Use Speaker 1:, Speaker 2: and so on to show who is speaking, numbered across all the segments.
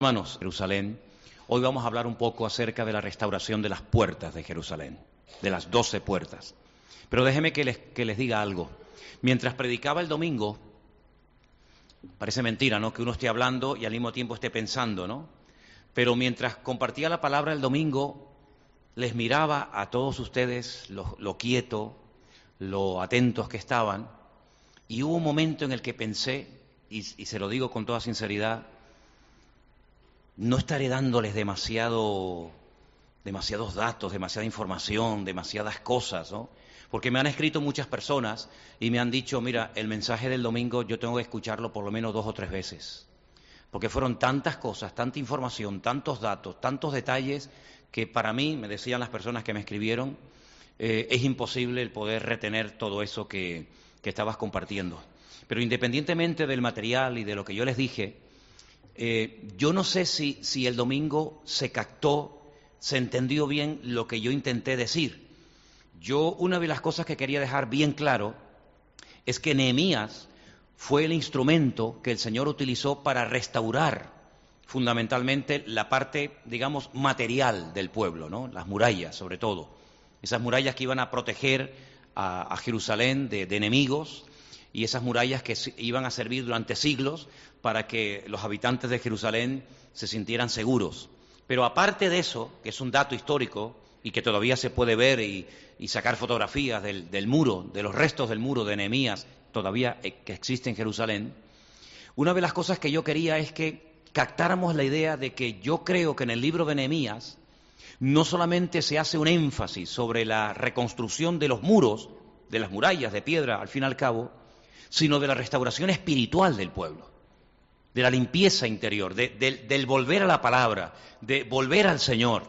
Speaker 1: Hermanos, Jerusalén, hoy vamos a hablar un poco acerca de la restauración de las puertas de Jerusalén, de las doce puertas. Pero déjeme que les, que les diga algo. Mientras predicaba el domingo, parece mentira, ¿no? Que uno esté hablando y al mismo tiempo esté pensando, ¿no? Pero mientras compartía la palabra el domingo, les miraba a todos ustedes lo, lo quieto, lo atentos que estaban, y hubo un momento en el que pensé, y, y se lo digo con toda sinceridad, no estaré dándoles demasiado, demasiados datos, demasiada información, demasiadas cosas, ¿no? Porque me han escrito muchas personas y me han dicho, mira, el mensaje del domingo yo tengo que escucharlo por lo menos dos o tres veces. Porque fueron tantas cosas, tanta información, tantos datos, tantos detalles, que para mí, me decían las personas que me escribieron, eh, es imposible el poder retener todo eso que, que estabas compartiendo. Pero independientemente del material y de lo que yo les dije, eh, yo no sé si, el domingo se captó, se entendió bien lo que yo intenté decir. Yo, una de las cosas que quería dejar bien claro es que Nehemías fue el instrumento que el Señor utilizó para restaurar fundamentalmente la parte, digamos, material del pueblo, ¿no? Las murallas, sobre todo. Esas murallas que iban a proteger a, Jerusalén de enemigos y esas murallas que iban a servir durante siglos para que los habitantes de Jerusalén se sintieran seguros. Pero aparte de eso, que es un dato histórico y que todavía se puede ver y, sacar fotografías del, del, muro, de los restos del muro de Nehemías, todavía eh, que existe en Jerusalén, una de las cosas que yo quería es que captáramos la idea de que yo creo que en el libro de Nehemías no solamente se hace un énfasis sobre la reconstrucción de los muros, de las murallas de piedra, al fin y al cabo, sino de la restauración espiritual del pueblo de la limpieza interior, de, de, del volver a la palabra, de volver al Señor,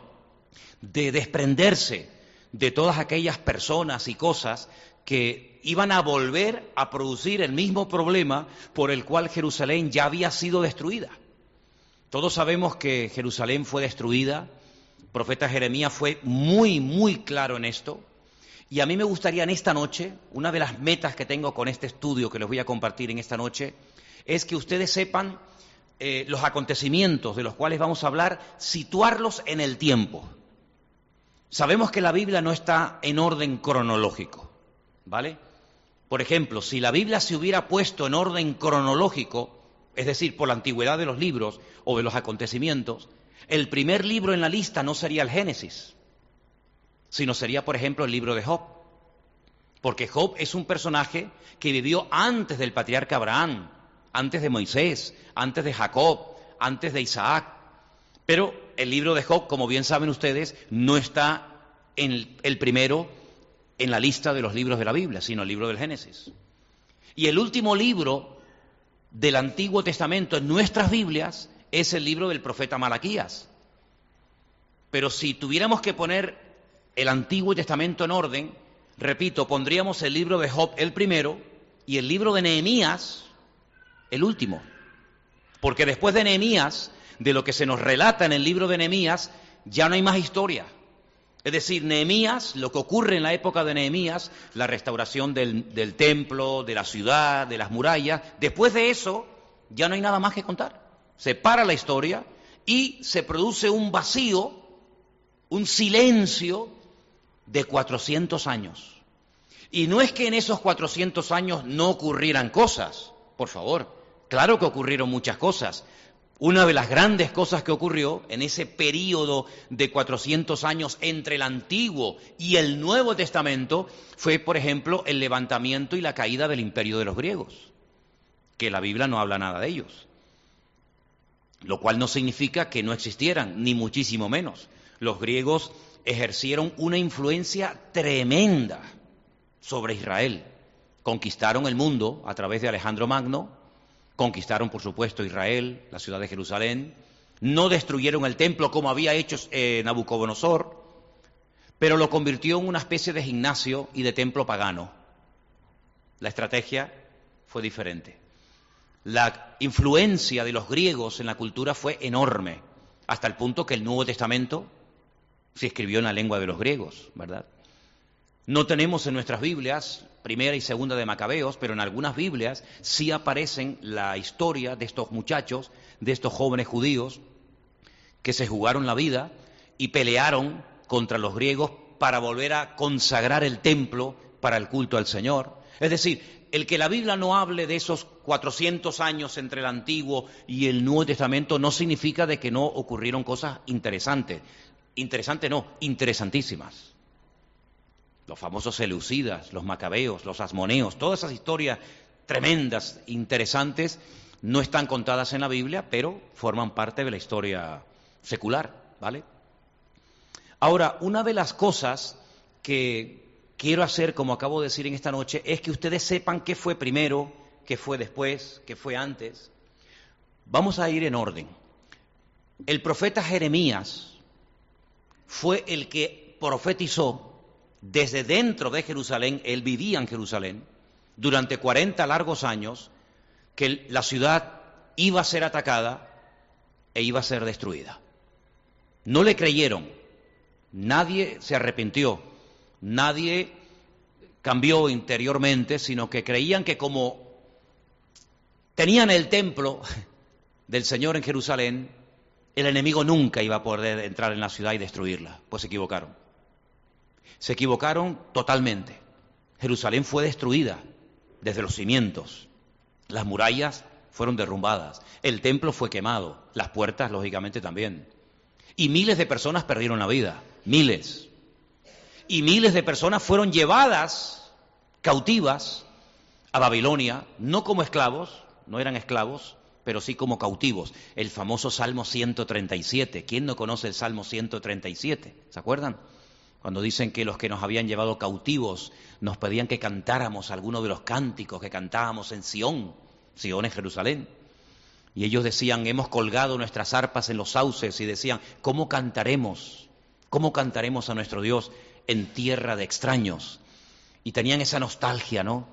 Speaker 1: de desprenderse de todas aquellas personas y cosas que iban a volver a producir el mismo problema por el cual Jerusalén ya había sido destruida. Todos sabemos que Jerusalén fue destruida, el profeta Jeremías fue muy, muy claro en esto, y a mí me gustaría en esta noche, una de las metas que tengo con este estudio que les voy a compartir en esta noche, es que ustedes sepan eh, los acontecimientos de los cuales vamos a hablar, situarlos en el tiempo. Sabemos que la Biblia no está en orden cronológico, ¿vale? Por ejemplo, si la Biblia se hubiera puesto en orden cronológico, es decir, por la antigüedad de los libros o de los acontecimientos, el primer libro en la lista no sería el Génesis, sino sería, por ejemplo, el libro de Job. Porque Job es un personaje que vivió antes del patriarca Abraham, antes de Moisés, antes de Jacob, antes de Isaac. Pero el libro de Job, como bien saben ustedes, no está en el primero en la lista de los libros de la Biblia, sino el libro del Génesis. Y el último libro del Antiguo Testamento en nuestras Biblias es el libro del profeta Malaquías. Pero si tuviéramos que poner el Antiguo Testamento en orden, repito, pondríamos el libro de Job el primero y el libro de Nehemías el último. Porque después de Nehemías, de lo que se nos relata en el libro de Nehemías, ya no hay más historia. Es decir, Nehemías, lo que ocurre en la época de Nehemías, la restauración del, del, templo, de la ciudad, de las murallas, después de eso ya no hay nada más que contar. Se para la historia y se produce un vacío, un silencio de 400 años. Y no es que en esos 400 años no ocurrieran cosas, por favor, Claro que ocurrieron muchas cosas. Una de las grandes cosas que ocurrió en ese periodo de 400 años entre el Antiguo y el Nuevo Testamento fue, por ejemplo, el levantamiento y la caída del imperio de los griegos, que la Biblia no habla nada de ellos. Lo cual no significa que no existieran, ni muchísimo menos. Los griegos ejercieron una influencia tremenda sobre Israel. Conquistaron el mundo a través de Alejandro Magno, Conquistaron, por supuesto, Israel, la ciudad de Jerusalén. No destruyeron el templo como había hecho eh, Nabucodonosor, pero lo convirtió en una especie de gimnasio y de templo pagano. La estrategia fue diferente. La influencia de los griegos en la cultura fue enorme, hasta el punto que el Nuevo Testamento se escribió en la lengua de los griegos, ¿verdad? No tenemos en nuestras Biblias primera y segunda de Macabeos, pero en algunas Biblias sí aparecen la historia de estos muchachos, de estos jóvenes judíos, que se jugaron la vida y pelearon contra los griegos para volver a consagrar el templo para el culto al Señor. Es decir, el que la Biblia no hable de esos 400 años entre el Antiguo y el Nuevo Testamento no significa de que no ocurrieron cosas interesantes. Interesantes no, interesantísimas. Los famosos Seleucidas, los Macabeos, los Asmoneos, todas esas historias tremendas, interesantes, no están contadas en la Biblia, pero forman parte de la historia secular, ¿vale? Ahora, una de las cosas que quiero hacer, como acabo de decir en esta noche, es que ustedes sepan qué fue primero, qué fue después, qué fue antes. Vamos a ir en orden. El profeta Jeremías fue el que profetizó desde dentro de Jerusalén, él vivía en Jerusalén, durante 40 largos años, que la ciudad iba a ser atacada e iba a ser destruida. No le creyeron, nadie se arrepintió, nadie cambió interiormente, sino que creían que como tenían el templo del Señor en Jerusalén, el enemigo nunca iba a poder entrar en la ciudad y destruirla. Pues se equivocaron. Se equivocaron totalmente. Jerusalén fue destruida desde los cimientos. Las murallas fueron derrumbadas. El templo fue quemado. Las puertas, lógicamente, también. Y miles de personas perdieron la vida. Miles. Y miles de personas fueron llevadas cautivas a Babilonia, no como esclavos, no eran esclavos, pero sí como cautivos. El famoso Salmo 137. ¿Quién no conoce el Salmo 137? ¿Se acuerdan? Cuando dicen que los que nos habían llevado cautivos nos pedían que cantáramos alguno de los cánticos que cantábamos en Sión, Sión es Jerusalén. Y ellos decían, hemos colgado nuestras arpas en los sauces y decían, ¿cómo cantaremos? ¿Cómo cantaremos a nuestro Dios en tierra de extraños? Y tenían esa nostalgia, ¿no?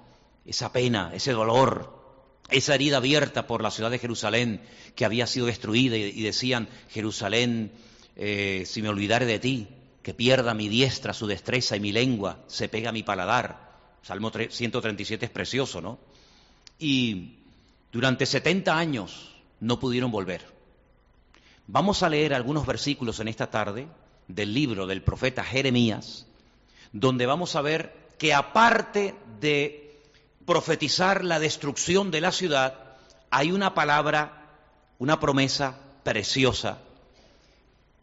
Speaker 1: Esa pena, ese dolor, esa herida abierta por la ciudad de Jerusalén que había sido destruida y, decían, Jerusalén, eh, si me olvidare de ti, que pierda mi diestra su destreza y mi lengua se pega mi paladar. Salmo 137 es precioso, ¿no? Y durante 70 años no pudieron volver. Vamos a leer algunos versículos en esta tarde del libro del profeta Jeremías, donde vamos a ver que aparte de profetizar la destrucción de la ciudad, hay una palabra, una promesa preciosa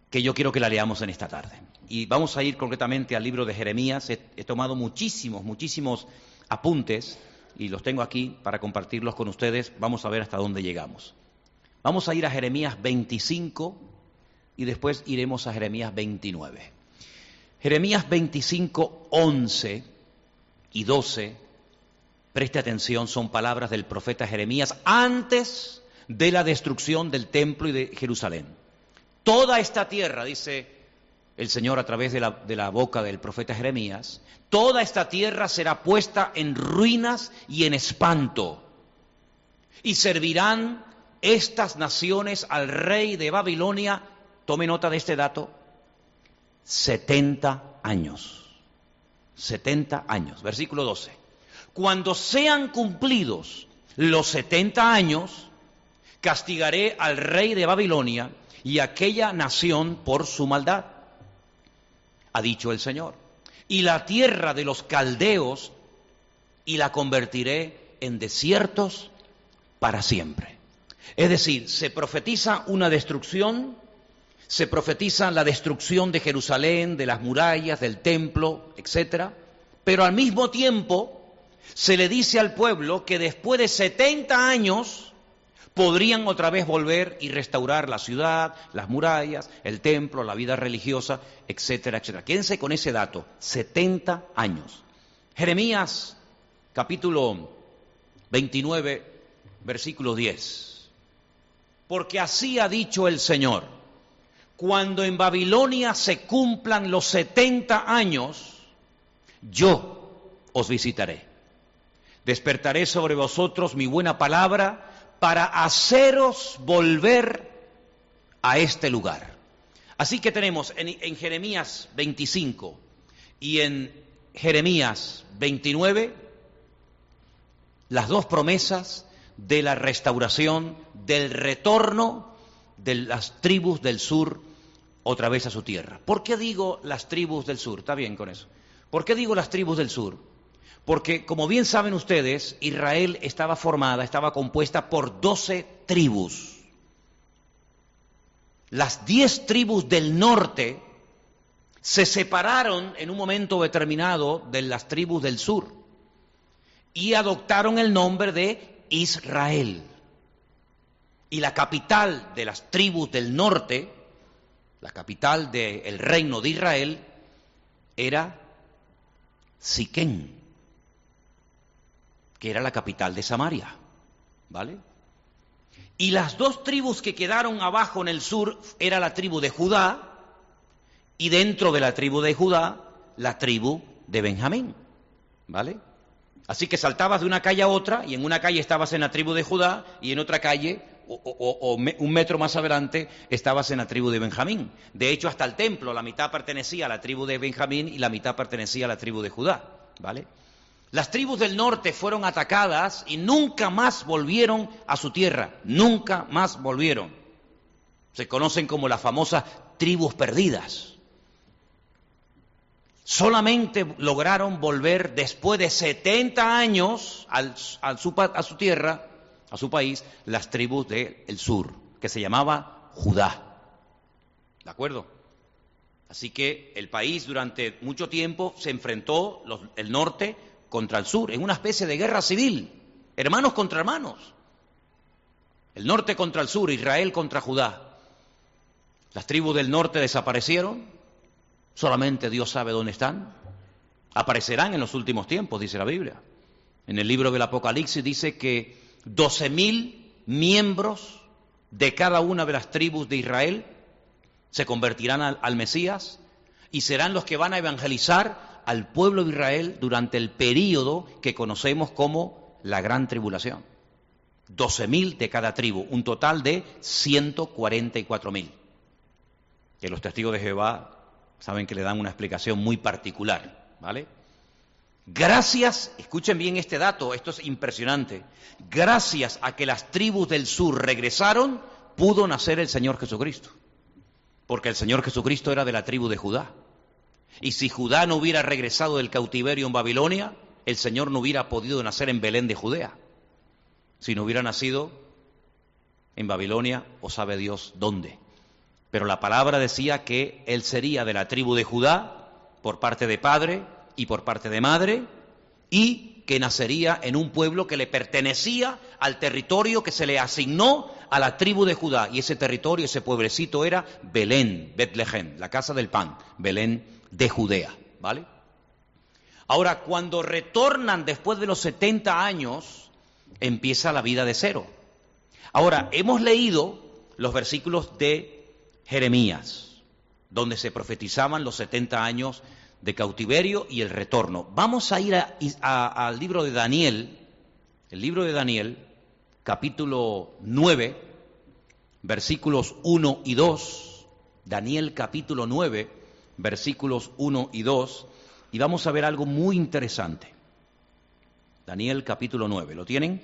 Speaker 1: que yo quiero que la leamos en esta tarde. Y vamos a ir concretamente al libro de Jeremías. He, tomado muchísimos, muchísimos apuntes y los tengo aquí para compartirlos con ustedes. Vamos a ver hasta dónde llegamos. Vamos a ir a Jeremías 25 y después iremos a Jeremías 29. Jeremías 25, 11 y 12, preste atención, son palabras del profeta Jeremías antes de la destrucción del templo y de Jerusalén. Toda esta tierra, dice el Señor a través de la, boca del profeta Jeremías, toda esta tierra será puesta en ruinas y en espanto. Y servirán estas naciones al rey de Babilonia, tome nota de este dato, 70 años. 70 años. Versículo 12. Cuando sean cumplidos los 70 años, castigaré al rey de Babilonia y aquella nación por su maldad, ha dicho el Señor. Y la tierra de los caldeos y la convertiré en desiertos para siempre. Es decir, se profetiza una destrucción, se profetiza la destrucción de Jerusalén, de las murallas, del templo, etcétera, pero al mismo tiempo se le dice al pueblo que después de 70 años podrían otra vez volver y restaurar la ciudad, las murallas, el templo, la vida religiosa, etcétera, etcétera. Quédense con ese dato, 70 años. Jeremías capítulo 29, versículo 10. Porque así ha dicho el Señor, cuando en Babilonia se cumplan los 70 años, yo os visitaré. Despertaré sobre vosotros mi buena palabra para haceros volver a este lugar. Así que tenemos en, Jeremías 25 y en Jeremías 29 las dos promesas de la restauración, del retorno de las tribus del sur otra vez a su tierra. ¿Por qué digo las tribus del sur? Está bien con eso. ¿Por qué digo las tribus del sur? Porque, como bien saben ustedes, Israel estaba formada, estaba compuesta por doce tribus. Las diez tribus del norte se separaron en un momento determinado de las tribus del sur y adoptaron el nombre de Israel. Y la capital de las tribus del norte, la capital del reino de Israel, era Siquén, que era la capital de Samaria. ¿Vale? Y las dos tribus que quedaron abajo en el sur era la tribu de Judá y dentro de la tribu de Judá la tribu de Benjamín. ¿Vale? Así que saltabas de una calle a otra y en una calle estabas en la tribu de Judá y en otra calle o, un metro más adelante estabas en la tribu de Benjamín. De hecho, hasta el templo, la mitad pertenecía a la tribu de Benjamín y la mitad pertenecía a la tribu de Judá. ¿Vale? Las tribus del norte fueron atacadas y nunca más volvieron a su tierra, nunca más volvieron. Se conocen como las famosas tribus perdidas. Solamente lograron volver después de 70 años a su tierra a su país las tribus del sur, que se llamaba Judá. ¿De acuerdo? Así que el país durante mucho tiempo se enfrentó el norte contra el sur, en una especie de guerra civil, hermanos contra hermanos. El norte contra el sur, Israel contra Judá. Las tribus del norte desaparecieron, solamente Dios sabe dónde están. Aparecerán en los últimos tiempos, dice la Biblia. En el libro del Apocalipsis dice que doce mil miembros de cada una de las tribus de Israel se convertirán al, Mesías y serán los que van a evangelizar al pueblo de Israel durante el período que conocemos como la gran tribulación. Doce mil de cada tribu, un total de ciento cuarenta y cuatro mil. Que los testigos de Jehová saben que le dan una explicación muy particular, ¿vale? Gracias, escuchen bien este dato, esto es impresionante, gracias a que las tribus del sur regresaron, pudo nacer el Señor Jesucristo. Porque el Señor Jesucristo era de la tribu de Judá. Y si Judá no hubiera regresado del cautiverio en Babilonia, el Señor no hubiera podido nacer en Belén de Judea. Si no hubiera nacido en Babilonia, o sabe Dios dónde. Pero la palabra decía que él sería de la tribu de Judá por parte de padre y por parte de madre, y que nacería en un pueblo que le pertenecía al territorio que se le asignó a la tribu de Judá. Y ese territorio, ese pueblecito era Belén, Betlehem, la casa del pan, Belén de Judea. ¿Vale? Ahora, cuando retornan después de los 70 años, empieza la vida de cero. Ahora, hemos leído los versículos de Jeremías, donde se profetizaban los 70 años de cautiverio y el retorno. Vamos a ir al libro de Daniel, el libro de Daniel, capítulo 9, versículos 1 y 2. Daniel capítulo 9, versículos 1 y 2. Y vamos a ver algo muy interesante. Daniel capítulo 9, ¿lo tienen?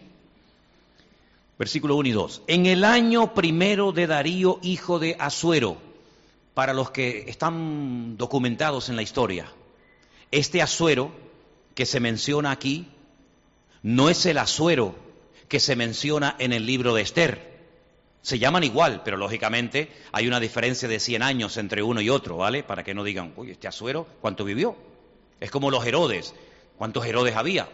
Speaker 1: Versículo 1 y 2. En el año primero de Darío, hijo de Asuero, para los que están documentados en la historia. Este asuero que se menciona aquí no es el asuero que se menciona en el libro de Esther. Se llaman igual, pero lógicamente hay una diferencia de 100 años entre uno y otro, ¿vale? Para que no digan, uy, este asuero, ¿cuánto vivió? Es como los Herodes. ¿Cuántos Herodes había?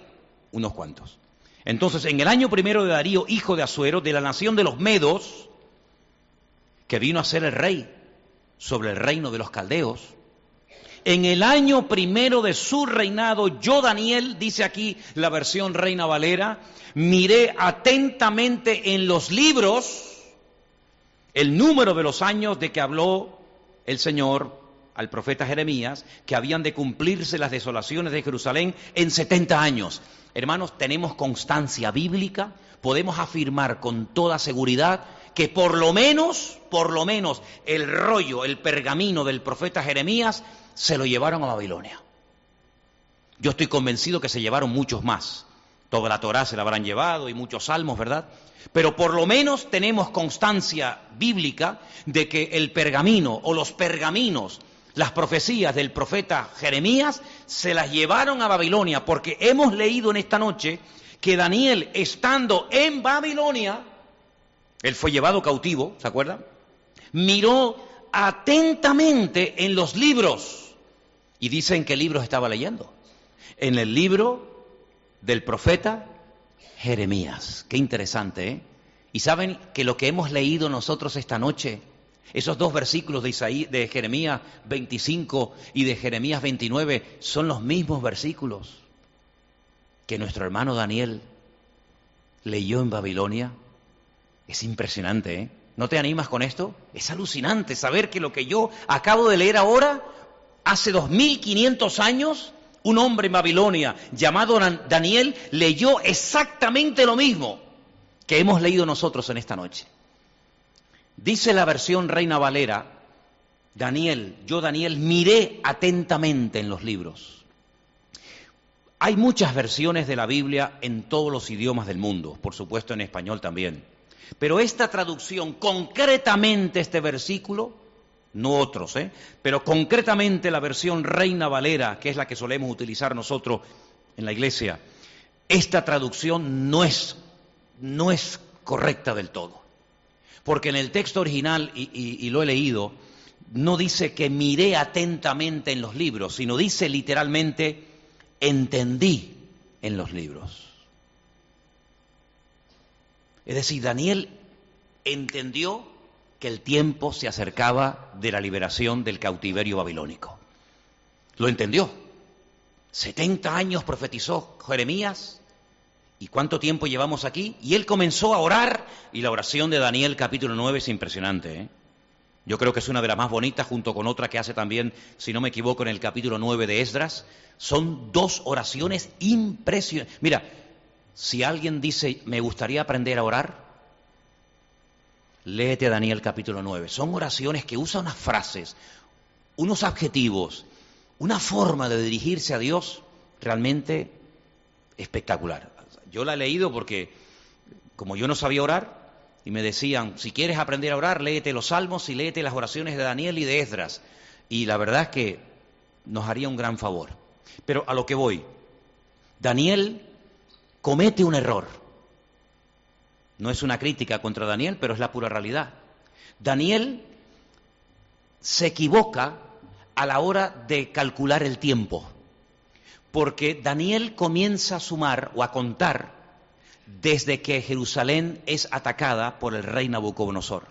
Speaker 1: Unos cuantos. Entonces, en el año primero de Darío, hijo de Asuero, de la nación de los Medos, que vino a ser el rey sobre el reino de los caldeos. En el año primero de su reinado, yo Daniel, dice aquí la versión Reina Valera, miré atentamente en los libros el número de los años de que habló el Señor al profeta Jeremías, que habían de cumplirse las desolaciones de Jerusalén en 70 años. Hermanos, tenemos constancia bíblica, podemos afirmar con toda seguridad que por lo menos, por lo menos, el rollo, el pergamino del profeta Jeremías se lo llevaron a Babilonia. Yo estoy convencido que se llevaron muchos más, Toda la Torá se la habrán llevado y muchos salmos, ¿verdad? Pero por lo menos tenemos constancia bíblica de que el pergamino o los pergaminos, las profecías del profeta Jeremías, se las llevaron a Babilonia, porque hemos leído en esta noche que Daniel, estando en Babilonia, él fue llevado cautivo, ¿se acuerdan? Miró atentamente en los libros. Y dicen qué libros estaba leyendo. En el libro del profeta Jeremías. Qué interesante, ¿eh? Y saben que lo que hemos leído nosotros esta noche, esos dos versículos de, Isaí, de Jeremías 25 y de Jeremías 29, son los mismos versículos que nuestro hermano Daniel leyó en Babilonia. Es impresionante, ¿eh? ¿No te animas con esto? Es alucinante saber que lo que yo acabo de leer ahora, hace 2500 años, un hombre en Babilonia llamado Daniel leyó exactamente lo mismo que hemos leído nosotros en esta noche. Dice la versión Reina Valera, Daniel, yo Daniel miré atentamente en los libros. Hay muchas versiones de la Biblia en todos los idiomas del mundo, por supuesto en español también. Pero esta traducción, concretamente este versículo, no otros, ¿eh? pero concretamente la versión Reina Valera, que es la que solemos utilizar nosotros en la iglesia, esta traducción no es, no es correcta del todo. Porque en el texto original, y, y lo he leído, no dice que miré atentamente en los libros, sino dice literalmente entendí en los libros. Es decir, Daniel entendió que el tiempo se acercaba de la liberación del cautiverio babilónico. Lo entendió. 70 años profetizó Jeremías. ¿Y cuánto tiempo llevamos aquí? Y él comenzó a orar y la oración de Daniel capítulo 9 es impresionante. ¿eh? Yo creo que es una de las más bonitas junto con otra que hace también, si no me equivoco, en el capítulo 9 de Esdras. Son dos oraciones impresionantes. Mira, si alguien dice, me gustaría aprender a orar, Léete Daniel capítulo 9. Son oraciones que usan unas frases, unos adjetivos, una forma de dirigirse a Dios realmente espectacular. Yo la he leído porque, como yo no sabía orar, y me decían, si quieres aprender a orar, léete los salmos y léete las oraciones de Daniel y de Esdras. Y la verdad es que nos haría un gran favor. Pero a lo que voy, Daniel comete un error. No es una crítica contra Daniel, pero es la pura realidad. Daniel se equivoca a la hora de calcular el tiempo, porque Daniel comienza a sumar o a contar desde que Jerusalén es atacada por el rey Nabucodonosor.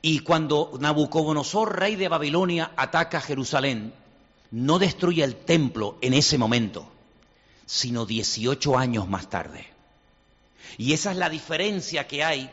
Speaker 1: Y cuando Nabucodonosor, rey de Babilonia, ataca Jerusalén, no destruye el templo en ese momento, sino 18 años más tarde. Y esa es la diferencia que hay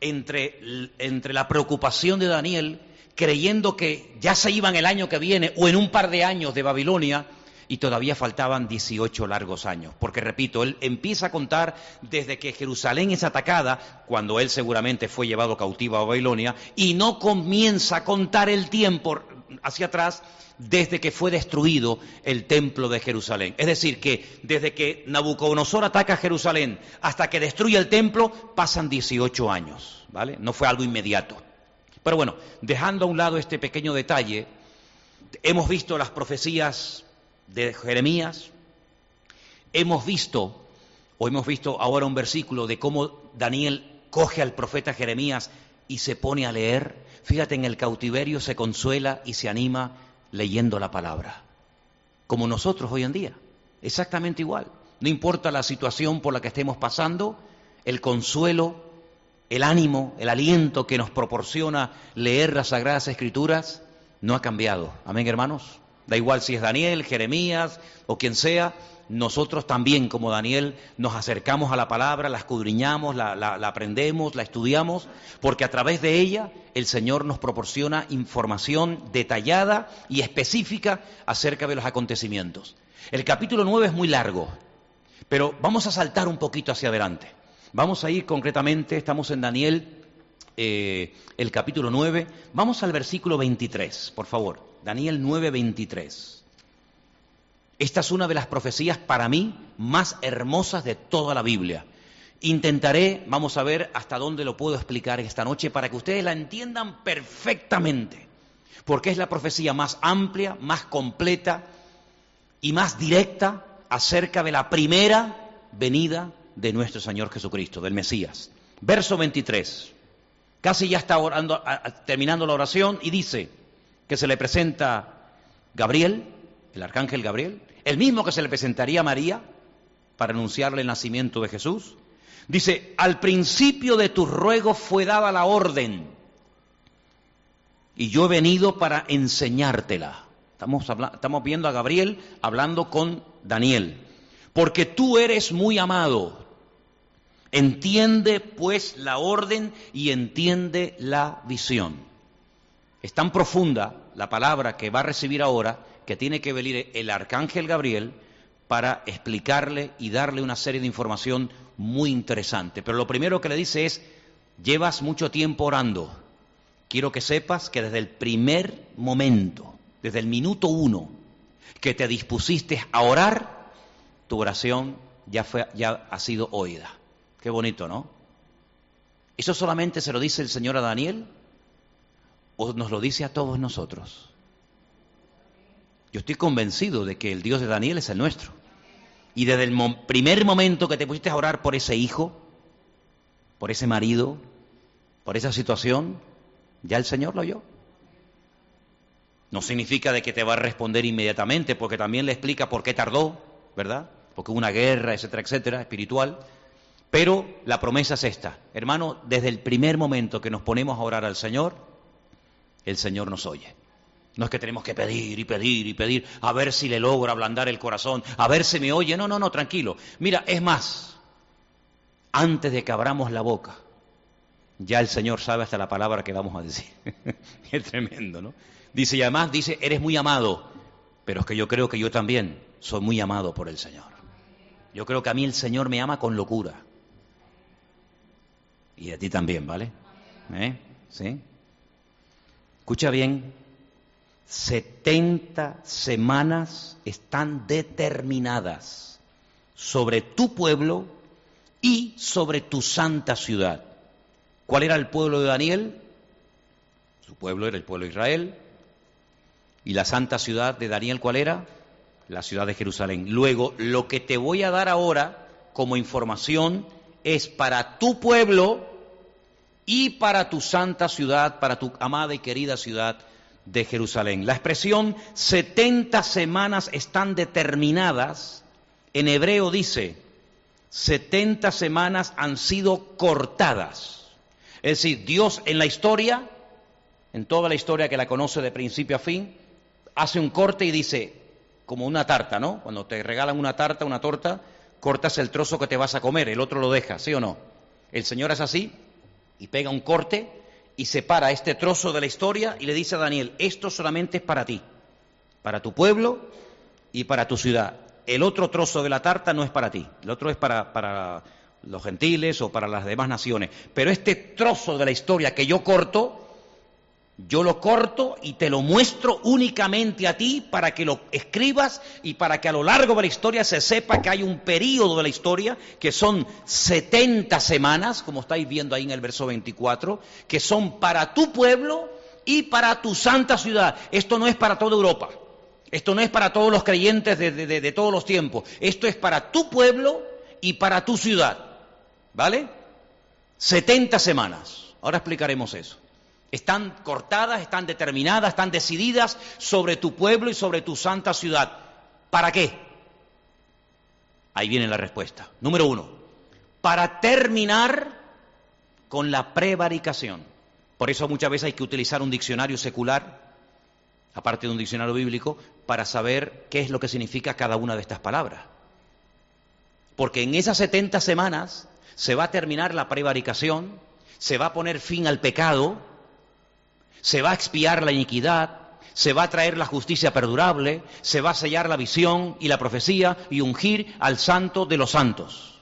Speaker 1: entre, entre la preocupación de Daniel creyendo que ya se iban el año que viene o en un par de años de Babilonia y todavía faltaban 18 largos años. Porque, repito, él empieza a contar desde que Jerusalén es atacada, cuando él seguramente fue llevado cautivo a Babilonia, y no comienza a contar el tiempo hacia atrás desde que fue destruido el templo de Jerusalén. Es decir, que desde que Nabucodonosor ataca Jerusalén hasta que destruye el templo pasan 18 años, ¿vale? No fue algo inmediato. Pero bueno, dejando a un lado este pequeño detalle, hemos visto las profecías de Jeremías, hemos visto, o hemos visto ahora un versículo de cómo Daniel coge al profeta Jeremías y se pone a leer. Fíjate, en el cautiverio se consuela y se anima leyendo la palabra, como nosotros hoy en día, exactamente igual. No importa la situación por la que estemos pasando, el consuelo, el ánimo, el aliento que nos proporciona leer las Sagradas Escrituras no ha cambiado. Amén, hermanos. Da igual si es Daniel, Jeremías o quien sea, nosotros también, como Daniel, nos acercamos a la palabra, la escudriñamos, la, aprendemos, la estudiamos, porque a través de ella el Señor nos proporciona información detallada y específica acerca de los acontecimientos. El capítulo 9 es muy largo, pero vamos a saltar un poquito hacia adelante. Vamos a ir concretamente, estamos en Daniel, eh, el capítulo 9, vamos al versículo 23, por favor. Daniel 9, 23. Esta es una de las profecías para mí más hermosas de toda la Biblia. Intentaré, vamos a ver hasta dónde lo puedo explicar esta noche para que ustedes la entiendan perfectamente, porque es la profecía más amplia, más completa y más directa acerca de la primera venida de nuestro Señor Jesucristo, del Mesías. Verso 23. Casi ya está orando, terminando la oración y dice que se le presenta Gabriel, el arcángel Gabriel, el mismo que se le presentaría a María para anunciarle el nacimiento de Jesús. Dice, al principio de tus ruegos fue dada la orden y yo he venido para enseñártela. Estamos, estamos viendo a Gabriel hablando con Daniel. Porque tú eres muy amado. Entiende pues la orden y entiende la visión. Es tan profunda la palabra que va a recibir ahora que tiene que venir el arcángel Gabriel para explicarle y darle una serie de información muy interesante. Pero lo primero que le dice es, llevas mucho tiempo orando. Quiero que sepas que desde el primer momento, desde el minuto uno que te dispusiste a orar, tu oración ya, fue, ya ha sido oída. Qué bonito, ¿no? ¿Eso solamente se lo dice el Señor a Daniel? ¿O nos lo dice a todos nosotros? Yo estoy convencido de que el Dios de Daniel es el nuestro. Y desde el primer momento que te pusiste a orar por ese hijo, por ese marido, por esa situación, ya el Señor lo oyó. No significa de que te va a responder inmediatamente, porque también le explica por qué tardó, ¿verdad? Porque hubo una guerra, etcétera, etcétera, espiritual. Pero la promesa es esta. Hermano, desde el primer momento que nos ponemos a orar al Señor, el Señor nos oye. No es que tenemos que pedir y pedir y pedir, a ver si le logro ablandar el corazón, a ver si me oye. No, no, no, tranquilo. Mira, es más, antes de que abramos la boca, ya el Señor sabe hasta la palabra que vamos a decir. es tremendo, ¿no? Dice, y además dice, eres muy amado, pero es que yo creo que yo también soy muy amado por el Señor. Yo creo que a mí el Señor me ama con locura. Y a ti también, ¿vale? ¿Eh? ¿Sí? Escucha bien, 70 semanas están determinadas sobre tu pueblo y sobre tu santa ciudad. ¿Cuál era el pueblo de Daniel? Su pueblo era el pueblo de Israel. ¿Y la santa ciudad de Daniel cuál era? La ciudad de Jerusalén. Luego, lo que te voy a dar ahora como información es para tu pueblo y para tu santa ciudad, para tu amada y querida ciudad de Jerusalén. La expresión 70 semanas están determinadas, en hebreo dice, 70 semanas han sido cortadas. Es decir, Dios en la historia, en toda la historia que la conoce de principio a fin, hace un corte y dice, como una tarta, ¿no? Cuando te regalan una tarta, una torta, cortas el trozo que te vas a comer, el otro lo deja, ¿sí o no? El Señor es así y pega un corte y separa este trozo de la historia y le dice a Daniel, esto solamente es para ti, para tu pueblo y para tu ciudad. El otro trozo de la tarta no es para ti, el otro es para, para los gentiles o para las demás naciones. Pero este trozo de la historia que yo corto, yo lo corto y te lo muestro únicamente a ti para que lo escribas y para que a lo largo de la historia se sepa que hay un periodo de la historia que son 70 semanas, como estáis viendo ahí en el verso 24, que son para tu pueblo y para tu santa ciudad. Esto no es para toda Europa, esto no es para todos los creyentes de, de todos los tiempos, esto es para tu pueblo y para tu ciudad. ¿Vale? 70 semanas. Ahora explicaremos eso. Están cortadas, están determinadas, están decididas sobre tu pueblo y sobre tu santa ciudad. ¿Para qué? Ahí viene la respuesta. Número uno, para terminar con la prevaricación. Por eso muchas veces hay que utilizar un diccionario secular, aparte de un diccionario bíblico, para saber qué es lo que significa cada una de estas palabras. Porque en esas 70 semanas se va a terminar la prevaricación, se va a poner fin al pecado, se va a expiar la iniquidad, se va a traer la justicia perdurable, se va a sellar la visión y la profecía y ungir al santo de los santos.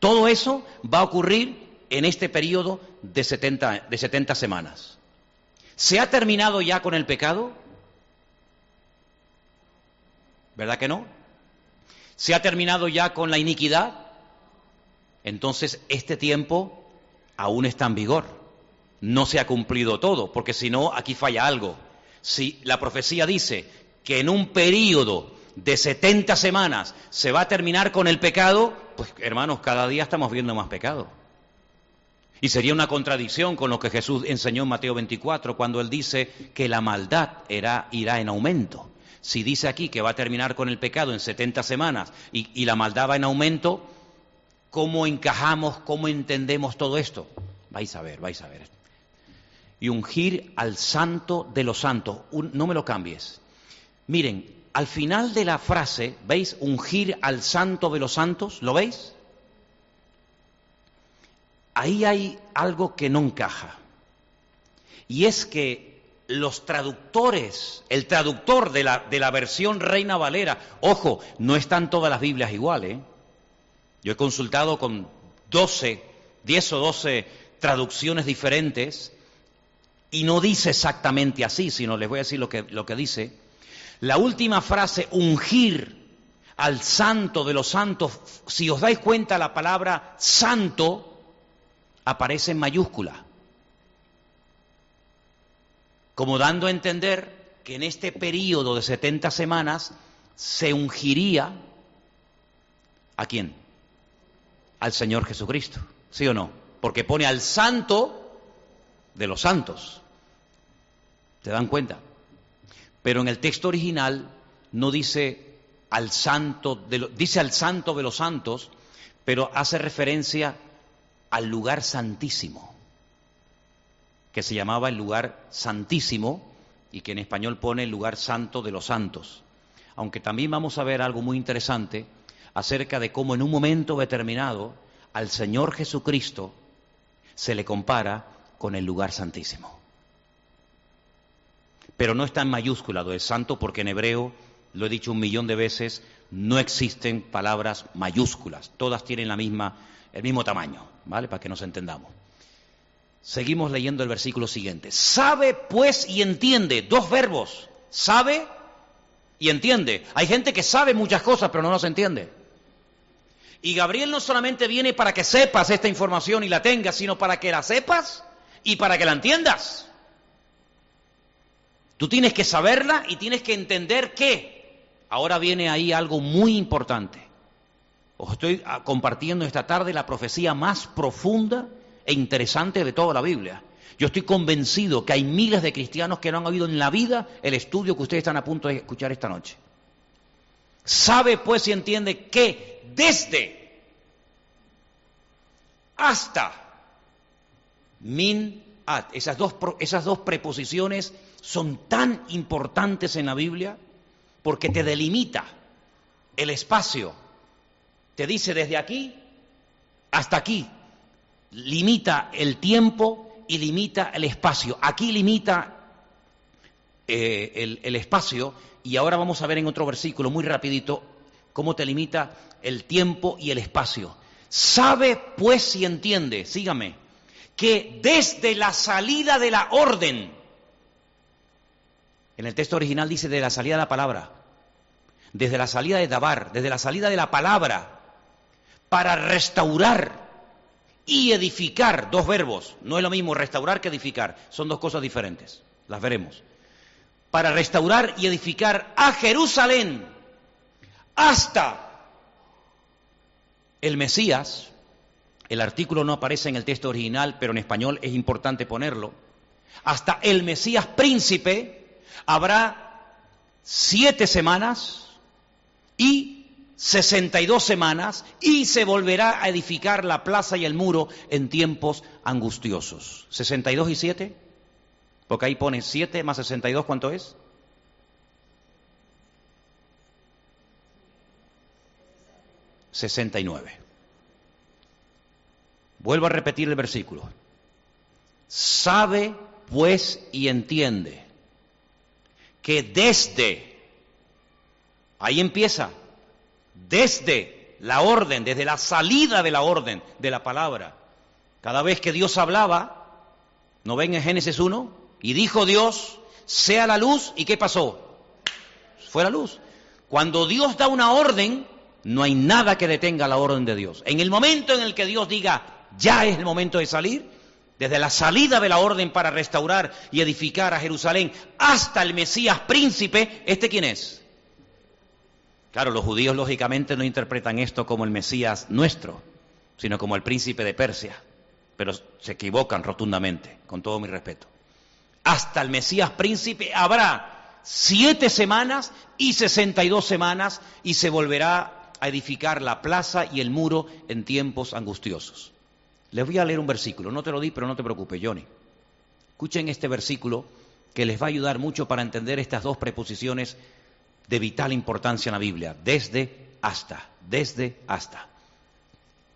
Speaker 1: Todo eso va a ocurrir en este periodo de 70, de 70 semanas. ¿Se ha terminado ya con el pecado? ¿Verdad que no? ¿Se ha terminado ya con la iniquidad? Entonces este tiempo aún está en vigor. No se ha cumplido todo, porque si no, aquí falla algo. Si la profecía dice que en un periodo de 70 semanas se va a terminar con el pecado, pues hermanos, cada día estamos viendo más pecado. Y sería una contradicción con lo que Jesús enseñó en Mateo 24, cuando él dice que la maldad irá, irá en aumento. Si dice aquí que va a terminar con el pecado en 70 semanas y, y la maldad va en aumento, ¿cómo encajamos, cómo entendemos todo esto? Vais a ver, vais a ver. Y ungir al santo de los santos. no me lo cambies. Miren, al final de la frase, ¿veis? Ungir al santo de los santos, ¿lo veis? Ahí hay algo que no encaja. Y es que los traductores, el traductor de la, de la versión Reina Valera, ojo, no están todas las Biblias iguales. ¿eh? Yo he consultado con 12, 10 o 12 traducciones diferentes y no dice exactamente así, sino les voy a decir lo que, lo que dice. La última frase, ungir al santo de los santos, si os dais cuenta la palabra santo aparece en mayúscula, como dando a entender que en este periodo de 70 semanas se ungiría a quién? Al Señor Jesucristo, ¿sí o no? Porque pone al santo de los santos. ¿Te dan cuenta? Pero en el texto original no dice al santo, de dice al santo de los santos, pero hace referencia al lugar santísimo, que se llamaba el lugar santísimo y que en español pone el lugar santo de los santos. Aunque también vamos a ver algo muy interesante acerca de cómo en un momento determinado al Señor Jesucristo se le compara con el lugar santísimo pero no está en mayúscula lo de santo porque en hebreo, lo he dicho un millón de veces, no existen palabras mayúsculas, todas tienen la misma, el mismo tamaño, ¿vale? Para que nos entendamos. Seguimos leyendo el versículo siguiente. Sabe pues y entiende, dos verbos, sabe y entiende. Hay gente que sabe muchas cosas pero no las entiende. Y Gabriel no solamente viene para que sepas esta información y la tengas, sino para que la sepas y para que la entiendas. Tú tienes que saberla y tienes que entender que ahora viene ahí algo muy importante. Os estoy ah, compartiendo esta tarde la profecía más profunda e interesante de toda la Biblia. Yo estoy convencido que hay miles de cristianos que no han oído en la vida el estudio que ustedes están a punto de escuchar esta noche. Sabe pues y entiende que desde hasta min at, esas dos, esas dos preposiciones son tan importantes en la Biblia porque te delimita el espacio. Te dice desde aquí hasta aquí. Limita el tiempo y limita el espacio. Aquí limita eh, el, espacio y ahora vamos a ver en otro versículo muy rapidito cómo te limita el tiempo y el espacio. Sabe pues y entiende, sígame, que desde la salida de la orden, en el texto original dice de la salida de la palabra, desde la salida de Dabar, desde la salida de la palabra, para restaurar y edificar, dos verbos, no es lo mismo restaurar que edificar, son dos cosas diferentes, las veremos. Para restaurar y edificar a Jerusalén hasta el Mesías, el artículo no aparece en el texto original, pero en español es importante ponerlo, hasta el Mesías príncipe, habrá siete semanas y sesenta y dos semanas y se volverá a edificar la plaza y el muro en tiempos angustiosos. ¿Sesenta y dos y siete? Porque ahí pone siete más sesenta y dos, ¿cuánto es? Sesenta y nueve. Vuelvo a repetir el versículo. Sabe pues y entiende que desde, ahí empieza, desde la orden, desde la salida de la orden de la palabra, cada vez que Dios hablaba, ¿no ven en Génesis 1? Y dijo Dios, sea la luz, ¿y qué pasó? Fue la luz. Cuando Dios da una orden, no hay nada que detenga la orden de Dios. En el momento en el que Dios diga, ya es el momento de salir, desde la salida de la orden para restaurar y edificar a Jerusalén hasta el Mesías príncipe, ¿este quién es? Claro, los judíos lógicamente no interpretan esto como el Mesías nuestro, sino como el príncipe de Persia, pero se equivocan rotundamente, con todo mi respeto. Hasta el Mesías príncipe habrá siete semanas y sesenta y dos semanas y se volverá a edificar la plaza y el muro en tiempos angustiosos. Les voy a leer un versículo, no te lo di, pero no te preocupes, Johnny. Escuchen este versículo que les va a ayudar mucho para entender estas dos preposiciones de vital importancia en la Biblia, desde hasta, desde hasta.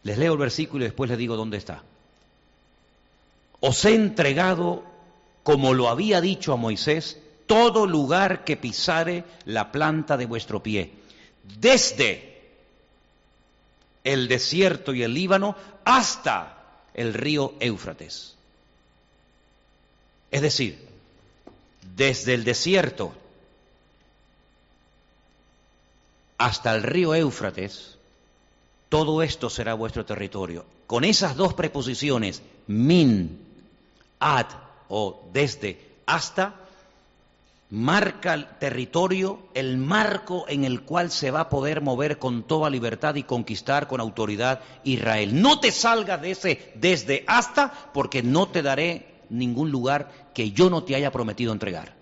Speaker 1: Les leo el versículo y después les digo dónde está. Os he entregado, como lo había dicho a Moisés, todo lugar que pisare la planta de vuestro pie, desde el desierto y el Líbano hasta el río Éufrates. Es decir, desde el desierto hasta el río Éufrates, todo esto será vuestro territorio. Con esas dos preposiciones, min, ad o desde, hasta, marca el territorio, el marco en el cual se va a poder mover con toda libertad y conquistar con autoridad Israel. No te salgas de ese desde hasta, porque no te daré ningún lugar que yo no te haya prometido entregar.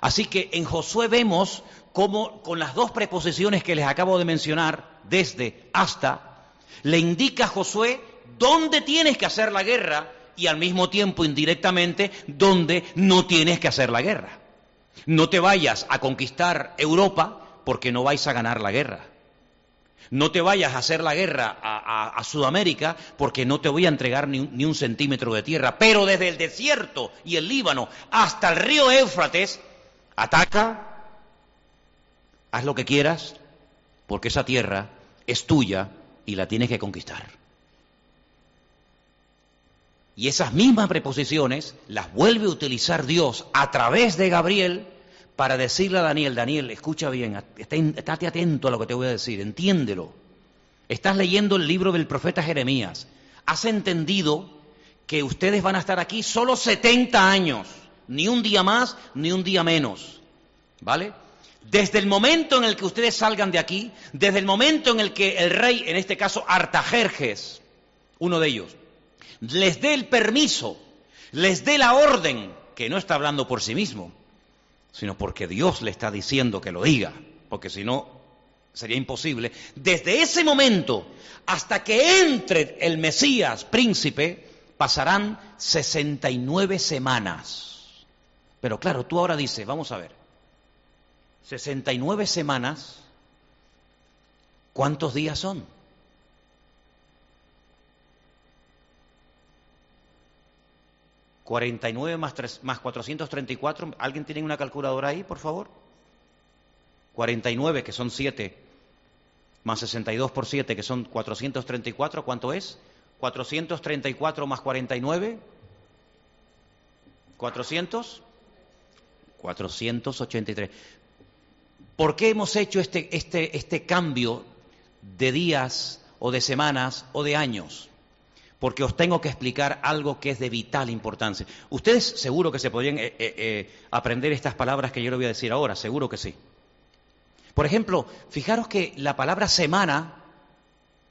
Speaker 1: Así que en Josué vemos cómo con las dos preposiciones que les acabo de mencionar, desde hasta, le indica a Josué dónde tienes que hacer la guerra y al mismo tiempo indirectamente dónde no tienes que hacer la guerra. No te vayas a conquistar Europa porque no vais a ganar la guerra. No te vayas a hacer la guerra a, Sudamérica porque no te voy a entregar ni un, centímetro de tierra. Pero desde el desierto y el Líbano hasta el río Éufrates, ataca, haz lo que quieras, porque esa tierra es tuya y la tienes que conquistar. Y esas mismas preposiciones las vuelve a utilizar Dios a través de Gabriel para decirle a Daniel, Daniel, escucha bien, estate atento a lo que te voy a decir, entiéndelo. Estás leyendo el libro del profeta Jeremías. Has entendido que ustedes van a estar aquí solo 70 años, ni un día más, ni un día menos. ¿Vale? Desde el momento en el que ustedes salgan de aquí, desde el momento en el que el rey, en este caso Artajerjes, uno de ellos, les dé el permiso, les dé la orden, que no está hablando por sí mismo, sino porque Dios le está diciendo que lo diga, porque si no sería imposible. Desde ese momento hasta que entre el Mesías príncipe, pasarán 69 semanas. Pero claro, tú ahora dices, vamos a ver, 69 semanas, ¿cuántos días son? 49 más, 3, más 434, ¿alguien tiene una calculadora ahí, por favor? 49, que son 7, más 62 por 7, que son 434, ¿cuánto es? 434 más 49, 400, 483. ¿Por qué hemos hecho este, este, este cambio de días o de semanas o de años? Porque os tengo que explicar algo que es de vital importancia. Ustedes seguro que se podrían eh, eh, eh, aprender estas palabras que yo les voy a decir ahora, seguro que sí. Por ejemplo, fijaros que la palabra semana,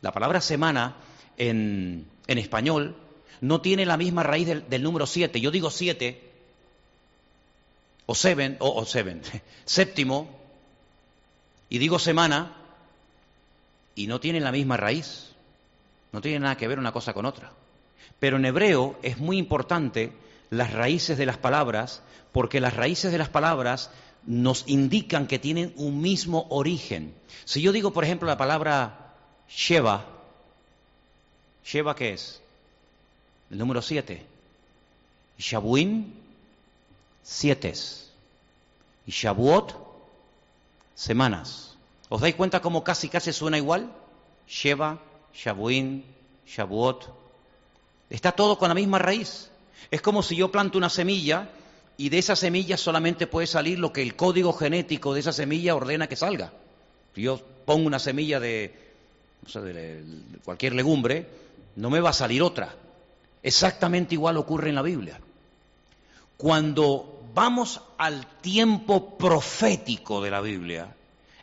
Speaker 1: la palabra semana en, español, no tiene la misma raíz del, número siete. Yo digo siete, o seven, o, o seven, séptimo, y digo semana, y no tienen la misma raíz. No tiene nada que ver una cosa con otra. Pero en hebreo es muy importante las raíces de las palabras, porque las raíces de las palabras nos indican que tienen un mismo origen. Si yo digo, por ejemplo, la palabra Sheva, ¿Sheva qué es? El número siete. Shabuim, siete. Y Shabuot, semanas. ¿Os dais cuenta cómo casi casi suena igual? Sheva, Shabuín, Shabuot. Está todo con la misma raíz. Es como si yo planto una semilla y de esa semilla solamente puede salir lo que el código genético de esa semilla ordena que salga. Si yo pongo una semilla de, de cualquier legumbre, no me va a salir otra. Exactamente igual ocurre en la Biblia. Cuando vamos al tiempo profético de la Biblia,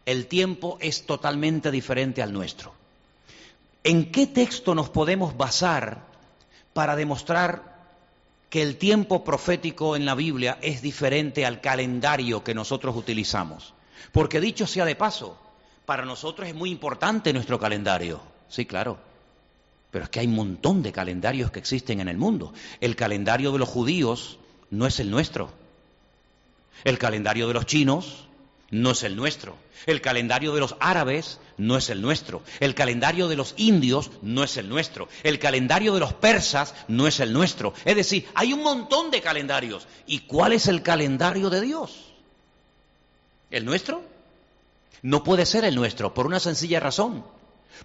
Speaker 1: el tiempo es totalmente diferente al nuestro. ¿En qué texto nos podemos basar para demostrar que el tiempo profético en la Biblia es diferente al calendario que nosotros utilizamos? Porque dicho sea de paso, para nosotros es muy importante nuestro calendario. Sí, claro. Pero es que hay un montón de calendarios que existen en el mundo. El calendario de los judíos no es el nuestro. El calendario de los chinos no es el nuestro. El calendario de los árabes no es el nuestro. El calendario de los indios no es el nuestro. El calendario de los persas no es el nuestro. Es decir, hay un montón de calendarios. ¿Y cuál es el calendario de Dios? ¿El nuestro? No puede ser el nuestro, por una sencilla razón.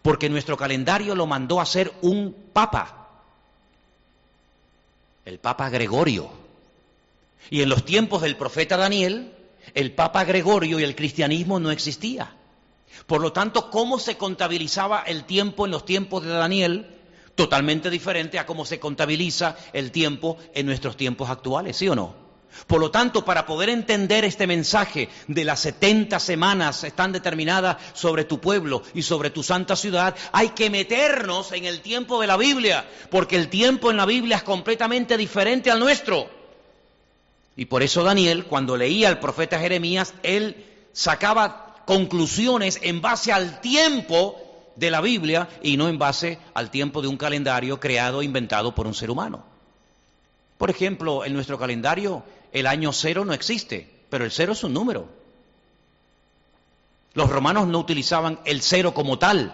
Speaker 1: Porque nuestro calendario lo mandó a ser un papa. El papa Gregorio. Y en los tiempos del profeta Daniel, el Papa Gregorio y el cristianismo no existía. Por lo tanto, ¿cómo se contabilizaba el tiempo en los tiempos de Daniel? Totalmente diferente a cómo se contabiliza el tiempo en nuestros tiempos actuales, ¿sí o no? Por lo tanto, para poder entender este mensaje de las 70 semanas están determinadas sobre tu pueblo y sobre tu santa ciudad, hay que meternos en el tiempo de la Biblia, porque el tiempo en la Biblia es completamente diferente al nuestro. Y por eso Daniel, cuando leía al profeta Jeremías, él sacaba conclusiones en base al tiempo de la Biblia y no en base al tiempo de un calendario creado e inventado por un ser humano. Por ejemplo, en nuestro calendario el año cero no existe, pero el cero es un número. Los romanos no utilizaban el cero como tal,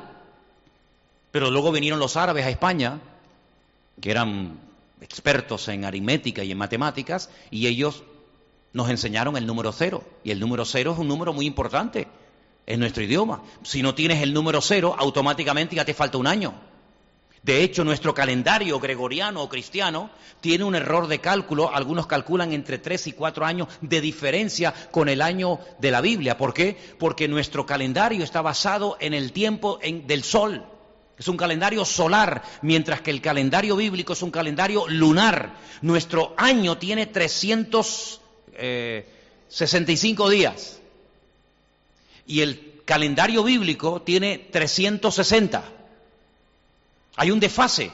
Speaker 1: pero luego vinieron los árabes a España, que eran expertos en aritmética y en matemáticas, y ellos nos enseñaron el número cero. Y el número cero es un número muy importante en nuestro idioma. Si no tienes el número cero, automáticamente ya te falta un año. De hecho, nuestro calendario gregoriano o cristiano tiene un error de cálculo. Algunos calculan entre tres y cuatro años de diferencia con el año de la Biblia. ¿Por qué? Porque nuestro calendario está basado en el tiempo del sol. Es un calendario solar, mientras que el calendario bíblico es un calendario lunar. Nuestro año tiene 365 eh, días y el calendario bíblico tiene 360. Hay un desfase.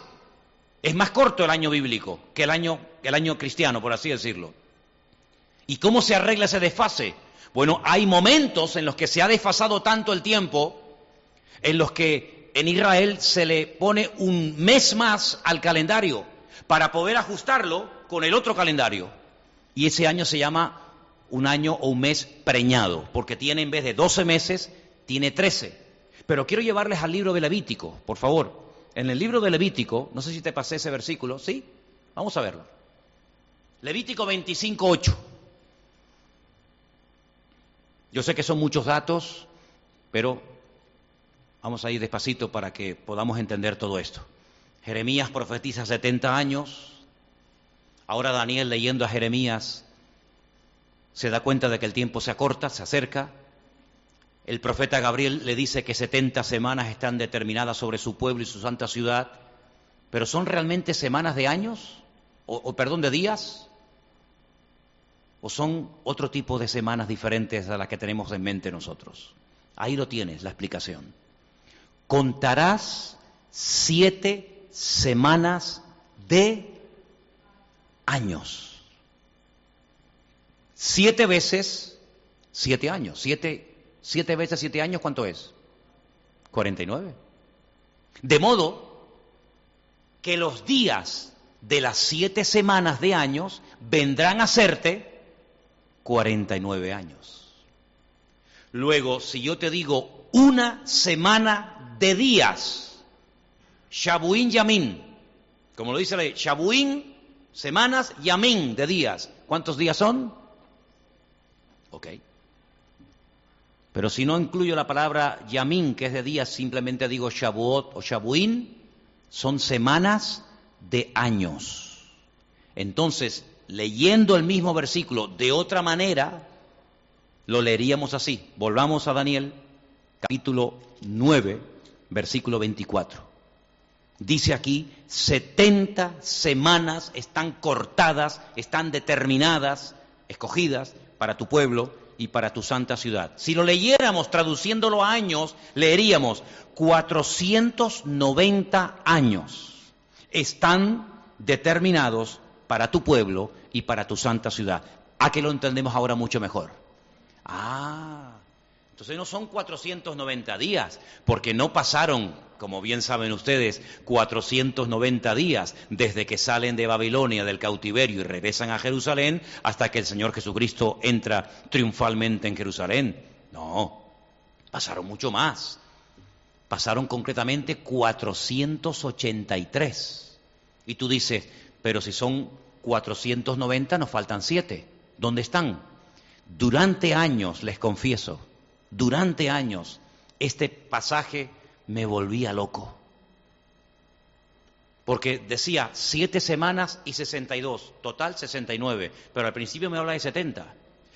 Speaker 1: Es más corto el año bíblico que el año, el año cristiano, por así decirlo. ¿Y cómo se arregla ese desfase? Bueno, hay momentos en los que se ha desfasado tanto el tiempo, en los que en Israel se le pone un mes más al calendario para poder ajustarlo con el otro calendario. Y ese año se llama un año o un mes preñado, porque tiene en vez de 12 meses, tiene 13. Pero quiero llevarles al libro de Levítico, por favor. En el libro de Levítico, no sé si te pasé ese versículo, ¿sí? Vamos a verlo. Levítico 25.8. Yo sé que son muchos datos, pero Vamos a ir despacito para que podamos entender todo esto. Jeremías profetiza 70 años. Ahora Daniel leyendo a Jeremías se da cuenta de que el tiempo se acorta, se acerca. El profeta Gabriel le dice que 70 semanas están determinadas sobre su pueblo y su santa ciudad. Pero ¿son realmente semanas de años? O, o perdón, de días? ¿O son otro tipo de semanas diferentes a las que tenemos en mente nosotros? Ahí lo tienes, la explicación contarás siete semanas de años. Siete veces siete años. Siete, siete veces siete años, ¿cuánto es? 49. De modo que los días de las siete semanas de años vendrán a serte 49 años. Luego, si yo te digo una semana de días. Shabuín Yamin. Como lo dice la ley, Shabuín, semanas, Yamin, de días. ¿Cuántos días son? Ok. Pero si no incluyo la palabra Yamin, que es de días, simplemente digo Shabuot o Shabuín, son semanas de años. Entonces, leyendo el mismo versículo de otra manera, lo leeríamos así. Volvamos a Daniel, capítulo 9, versículo 24. Dice aquí, 70 semanas están cortadas, están determinadas, escogidas para tu pueblo y para tu santa ciudad. Si lo leyéramos traduciéndolo a años, leeríamos 490 años están determinados para tu pueblo y para tu santa ciudad. ¿A que lo entendemos ahora mucho mejor? Ah, entonces no son 490 días, porque no pasaron, como bien saben ustedes, 490 días desde que salen de Babilonia del cautiverio y regresan a Jerusalén hasta que el Señor Jesucristo entra triunfalmente en Jerusalén. No, pasaron mucho más. Pasaron concretamente 483. Y tú dices, pero si son 490 nos faltan 7. ¿Dónde están? Durante años, les confieso, durante años, este pasaje me volvía loco. Porque decía siete semanas y 62, total 69, pero al principio me habla de 70.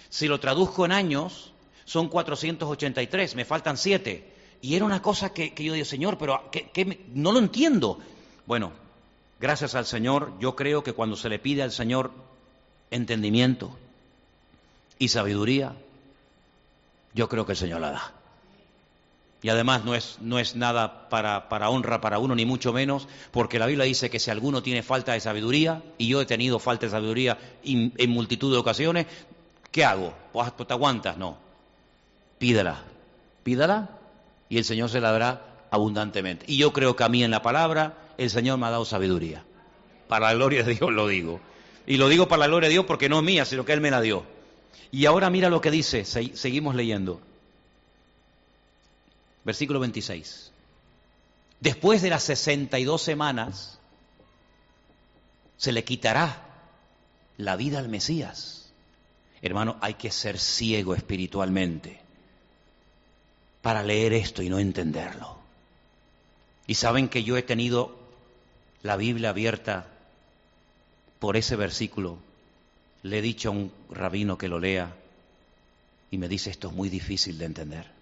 Speaker 1: Si lo traduzco en años, son 483, me faltan siete. Y era una cosa que, yo digo, Señor, pero que, no lo entiendo. Bueno, gracias al Señor, yo creo que cuando se le pide al Señor entendimiento y sabiduría, yo creo que el Señor la da. Y además no es, no es nada para, para, honra para uno, ni mucho menos, porque la Biblia dice que si alguno tiene falta de sabiduría, y yo he tenido falta de sabiduría en multitud de ocasiones, ¿qué hago? Pues, pues te aguantas, no. Pídela, pídala, y el Señor se la dará abundantemente. Y yo creo que a mí en la palabra el Señor me ha dado sabiduría. Para la gloria de Dios lo digo. Y lo digo para la gloria de Dios porque no es mía, sino que Él me la dio. Y ahora mira lo que dice, seguimos leyendo. Versículo 26. Después de las 62 semanas, se le quitará la vida al Mesías. Hermano, hay que ser ciego espiritualmente para leer esto y no entenderlo. Y saben que yo he tenido la Biblia abierta por ese versículo le he dicho a un rabino que lo lea y me dice esto es muy difícil de entender.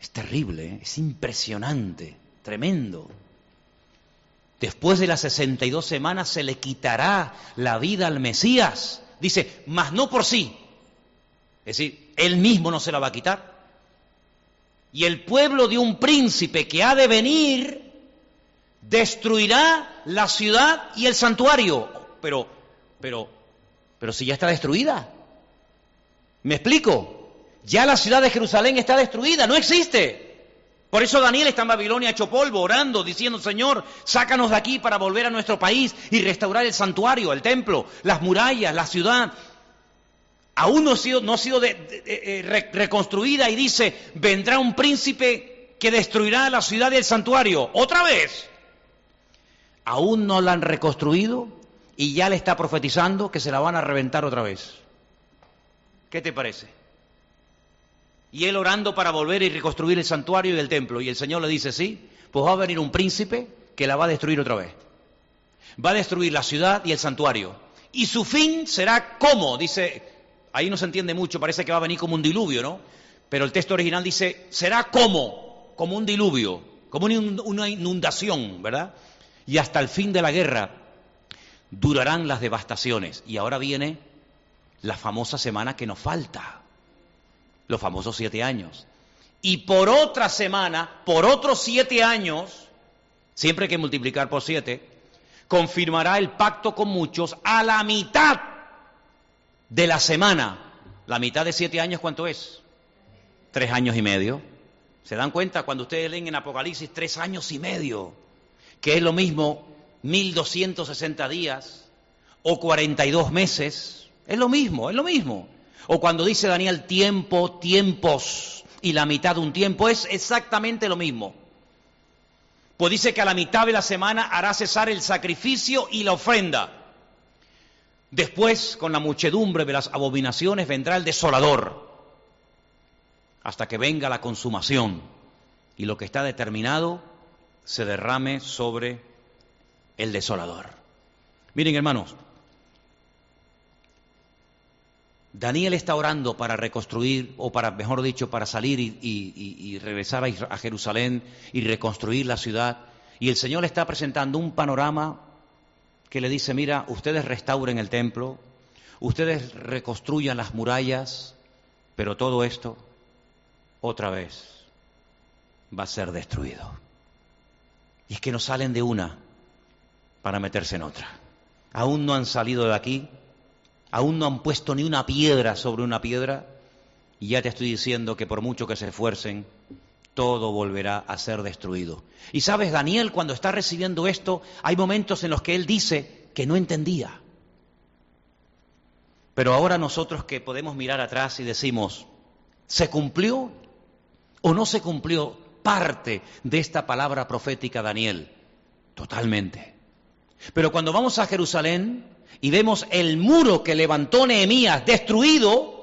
Speaker 1: Es terrible, ¿eh? es impresionante, tremendo. Después de las 62 semanas se le quitará la vida al Mesías. Dice, mas no por sí. Es decir, él mismo no se la va a quitar. Y el pueblo de un príncipe que ha de venir destruirá la ciudad y el santuario. Pero pero, pero si ya está destruida. ¿Me explico? Ya la ciudad de Jerusalén está destruida, no existe. Por eso Daniel está en Babilonia hecho polvo, orando, diciendo, Señor, sácanos de aquí para volver a nuestro país y restaurar el santuario, el templo, las murallas, la ciudad. Aún no ha sido, no ha sido eh, reconstruida y dice, vendrá un príncipe que destruirá la ciudad y el santuario. Otra vez. Aún no la han reconstruido y ya le está profetizando que se la van a reventar otra vez. ¿Qué te parece? Y él orando para volver y reconstruir el santuario y el templo. Y el Señor le dice, sí, pues va a venir un príncipe que la va a destruir otra vez. Va a destruir la ciudad y el santuario. Y su fin será como, dice, ahí no se entiende mucho, parece que va a venir como un diluvio, ¿no? Pero el texto original dice, será como, como un diluvio, como una inundación, ¿verdad? Y hasta el fin de la guerra durarán las devastaciones. Y ahora viene la famosa semana que nos falta, los famosos siete años. Y por otra semana, por otros siete años, siempre hay que multiplicar por siete, confirmará el pacto con muchos a la mitad de la semana. La mitad de siete años, ¿cuánto es? Tres años y medio. ¿Se dan cuenta cuando ustedes leen en Apocalipsis tres años y medio? Que es lo mismo 1260 días o 42 meses, es lo mismo, es lo mismo. O cuando dice Daniel tiempo, tiempos y la mitad de un tiempo, es exactamente lo mismo. Pues dice que a la mitad de la semana hará cesar el sacrificio y la ofrenda. Después, con la muchedumbre de las abominaciones, vendrá el desolador, hasta que venga la consumación y lo que está determinado se derrame sobre el desolador. Miren, hermanos, Daniel está orando para reconstruir, o para, mejor dicho, para salir y, regresar a, Jerusalén y reconstruir la ciudad. Y el Señor le está presentando un panorama que le dice, mira, ustedes restauren el templo, ustedes reconstruyan las murallas, pero todo esto otra vez va a ser destruido. Y es que no salen de una para meterse en otra. Aún no han salido de aquí, aún no han puesto ni una piedra sobre una piedra, y ya te estoy diciendo que por mucho que se esfuercen, todo volverá a ser destruido. Y sabes, Daniel, cuando está recibiendo esto, hay momentos en los que él dice que no entendía. Pero ahora nosotros que podemos mirar atrás y decimos, ¿se cumplió o no se cumplió parte de esta palabra profética Daniel? Totalmente. Pero cuando vamos a Jerusalén y vemos el muro que levantó Nehemías destruido,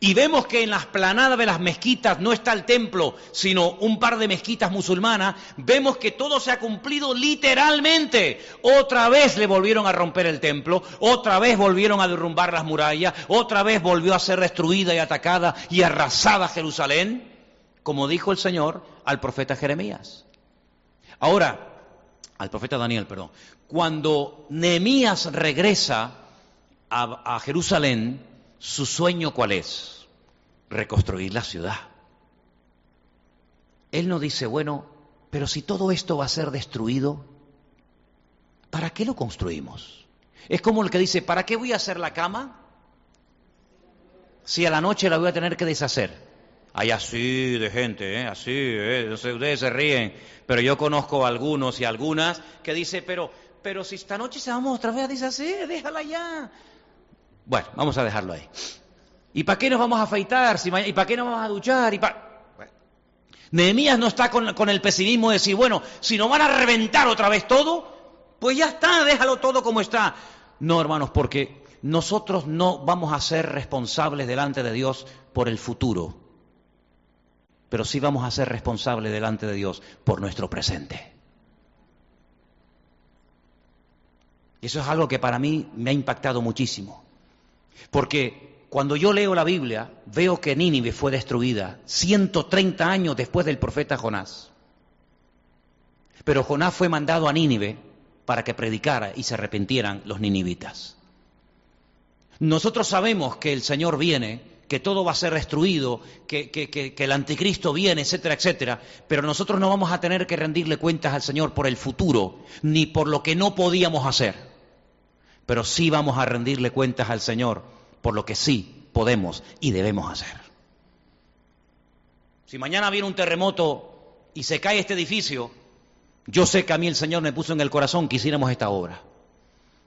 Speaker 1: y vemos que en las planadas de las mezquitas no está el templo, sino un par de mezquitas musulmanas, vemos que todo se ha cumplido literalmente. Otra vez le volvieron a romper el templo, otra vez volvieron a derrumbar las murallas, otra vez volvió a ser destruida y atacada y arrasada Jerusalén, como dijo el Señor al profeta Jeremías. Ahora, al profeta Daniel, perdón, cuando Nehemías regresa a, a Jerusalén, su sueño cuál es? Reconstruir la ciudad. Él no dice, bueno, pero si todo esto va a ser destruido, ¿para qué lo construimos? Es como el que dice, ¿para qué voy a hacer la cama? Si a la noche la voy a tener que deshacer. Hay así de gente, ¿eh? así, ¿eh? ustedes se ríen, pero yo conozco algunos y algunas que dice, pero, pero si esta noche se vamos otra vez a deshacer, déjala ya. Bueno, vamos a dejarlo ahí. ¿Y para qué nos vamos a afeitar? ¿Y para qué nos vamos a duchar? ¿Y Nehemías no está con, con el pesimismo de decir, bueno, si nos van a reventar otra vez todo, pues ya está, déjalo todo como está. No, hermanos, porque nosotros no vamos a ser responsables delante de Dios por el futuro pero sí vamos a ser responsables delante de Dios por nuestro presente. Eso es algo que para mí me ha impactado muchísimo. Porque cuando yo leo la Biblia, veo que Nínive fue destruida 130 años después del profeta Jonás. Pero Jonás fue mandado a Nínive para que predicara y se arrepintieran los ninivitas. Nosotros sabemos que el Señor viene que todo va a ser destruido, que, el anticristo viene, etcétera, etcétera, pero nosotros no vamos a tener que rendirle cuentas al Señor por el futuro, ni por lo que no podíamos hacer, pero sí vamos a rendirle cuentas al Señor por lo que sí podemos y debemos hacer. Si mañana viene un terremoto y se cae este edificio, yo sé que a mí el Señor me puso en el corazón que hiciéramos esta obra.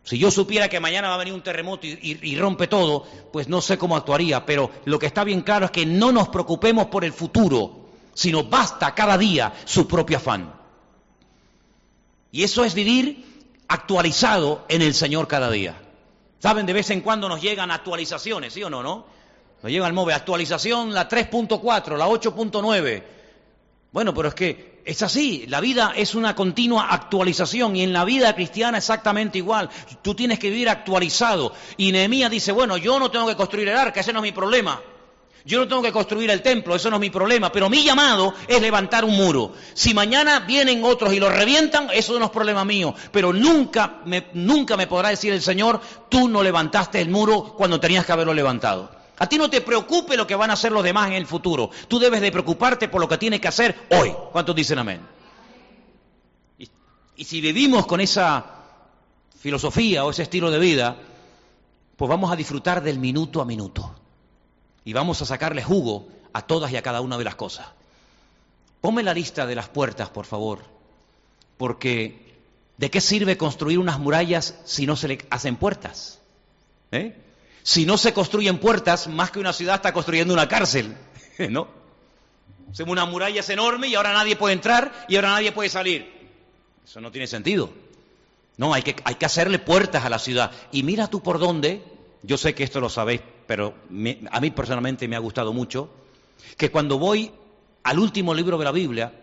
Speaker 1: Si yo supiera que mañana va a venir un terremoto y, rompe todo, pues no sé cómo actuaría, pero lo que está bien claro es que no nos preocupemos por el futuro, sino basta cada día su propio afán. Y eso es vivir actualizado en el Señor cada día. Saben, de vez en cuando nos llegan actualizaciones, ¿sí o no? no? Nos llega el móvil, actualización la 3.4, la 8.9. Bueno, pero es que es así, la vida es una continua actualización y en la vida cristiana exactamente igual. Tú tienes que vivir actualizado. Y Nehemías dice, bueno, yo no tengo que construir el arca, ese no es mi problema. Yo no tengo que construir el templo, eso no es mi problema, pero mi llamado es levantar un muro. Si mañana vienen otros y lo revientan, eso no es problema mío, pero nunca me, nunca me podrá decir el Señor, tú no levantaste el muro cuando tenías que haberlo levantado. A ti no te preocupe lo que van a hacer los demás en el futuro. Tú debes de preocuparte por lo que tienes que hacer hoy. ¿Cuántos dicen amén? Y, y si vivimos con esa filosofía o ese estilo de vida, pues vamos a disfrutar del minuto a minuto. Y vamos a sacarle jugo a todas y a cada una de las cosas. Ponme la lista de las puertas, por favor. Porque ¿de qué sirve construir unas murallas si no se le hacen puertas? ¿Eh? Si no se construyen puertas, más que una ciudad está construyendo una cárcel, ¿no? Una muralla es enorme y ahora nadie puede entrar y ahora nadie puede salir. Eso no tiene sentido. No, hay que, hacerle puertas a la ciudad. Y mira tú por dónde, yo sé que esto lo sabéis, pero a mí personalmente me ha gustado mucho, que cuando voy al último libro de la Biblia,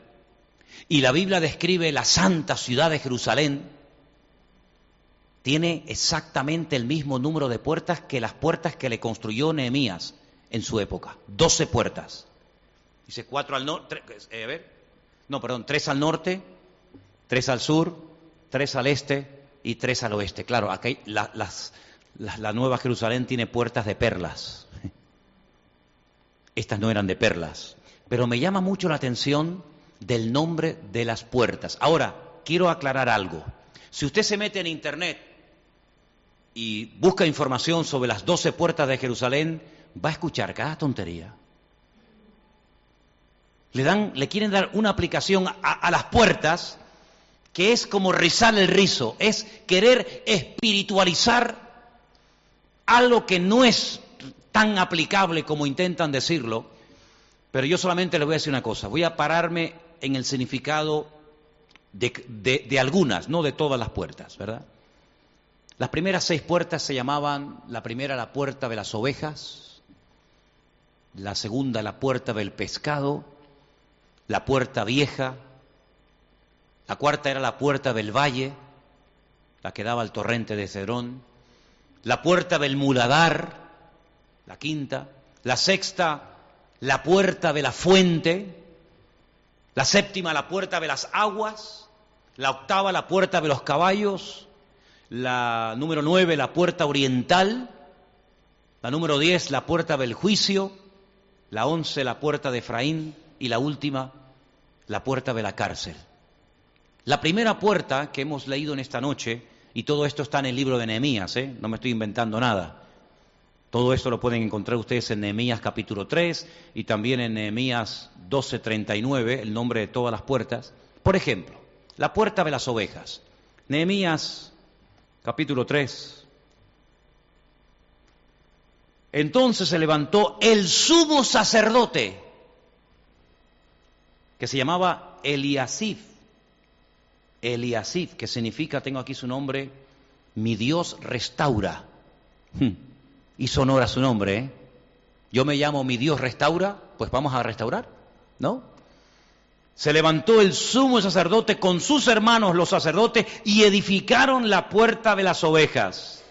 Speaker 1: y la Biblia describe la santa ciudad de Jerusalén, tiene exactamente el mismo número de puertas que las puertas que le construyó Nehemías en su época. Doce puertas. Dice cuatro al norte, eh, a ver, no, perdón, tres al norte, tres al sur, tres al este y tres al oeste. Claro, aquí la, la Nueva Jerusalén tiene puertas de perlas. Estas no eran de perlas. Pero me llama mucho la atención del nombre de las puertas. Ahora, quiero aclarar algo. Si usted se mete en Internet y busca información sobre las doce puertas de Jerusalén, va a escuchar cada tontería. Le, dan, le quieren dar una aplicación a, a las puertas que es como rizar el rizo, es querer espiritualizar algo que no es tan aplicable como intentan decirlo, pero yo solamente le voy a decir una cosa, voy a pararme en el significado de, algunas, no de todas las puertas, ¿verdad? Las primeras seis puertas se llamaban, la primera la puerta de las ovejas, la segunda la puerta del pescado, la puerta vieja, la cuarta era la puerta del valle, la que daba al torrente de Cedrón, la puerta del muladar, la quinta, la sexta, la puerta de la fuente, la séptima, la puerta de las aguas, la octava, la puerta de los caballos, la número nueve, la puerta oriental, la número diez, la puerta del juicio, la once, la puerta de Efraín y la última, la puerta de la cárcel. La primera puerta que hemos leído en esta noche, y todo esto está en el libro de Nehemías, ¿eh? no me estoy inventando nada. Todo esto lo pueden encontrar ustedes en Nehemías capítulo 3 y también en Nehemías 12:39, el nombre de todas las puertas. Por ejemplo, la puerta de las ovejas. Nehemías capítulo 3. Entonces se levantó el sumo sacerdote, que se llamaba Eliasif. Eliasif, que significa, tengo aquí su nombre, mi Dios restaura. Hmm y sonora su nombre. ¿eh? Yo me llamo mi Dios restaura, pues vamos a restaurar, ¿no? Se levantó el sumo sacerdote con sus hermanos los sacerdotes y edificaron la puerta de las ovejas.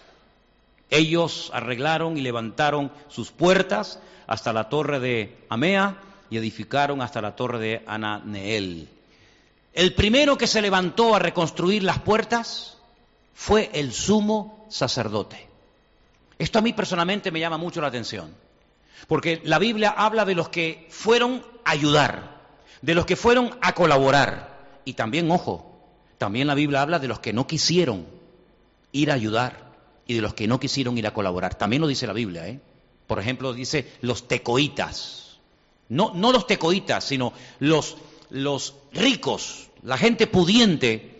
Speaker 1: Ellos arreglaron y levantaron sus puertas hasta la torre de Amea y edificaron hasta la torre de Ananeel. El primero que se levantó a reconstruir las puertas fue el sumo sacerdote. Esto a mí personalmente me llama mucho la atención, porque la Biblia habla de los que fueron a ayudar, de los que fueron a colaborar, y también, ojo, también la Biblia habla de los que no quisieron ir a ayudar y de los que no quisieron ir a colaborar. También lo dice la Biblia, ¿eh? Por ejemplo, dice los tecoitas. No, no los tecoitas, sino los, los ricos, la gente pudiente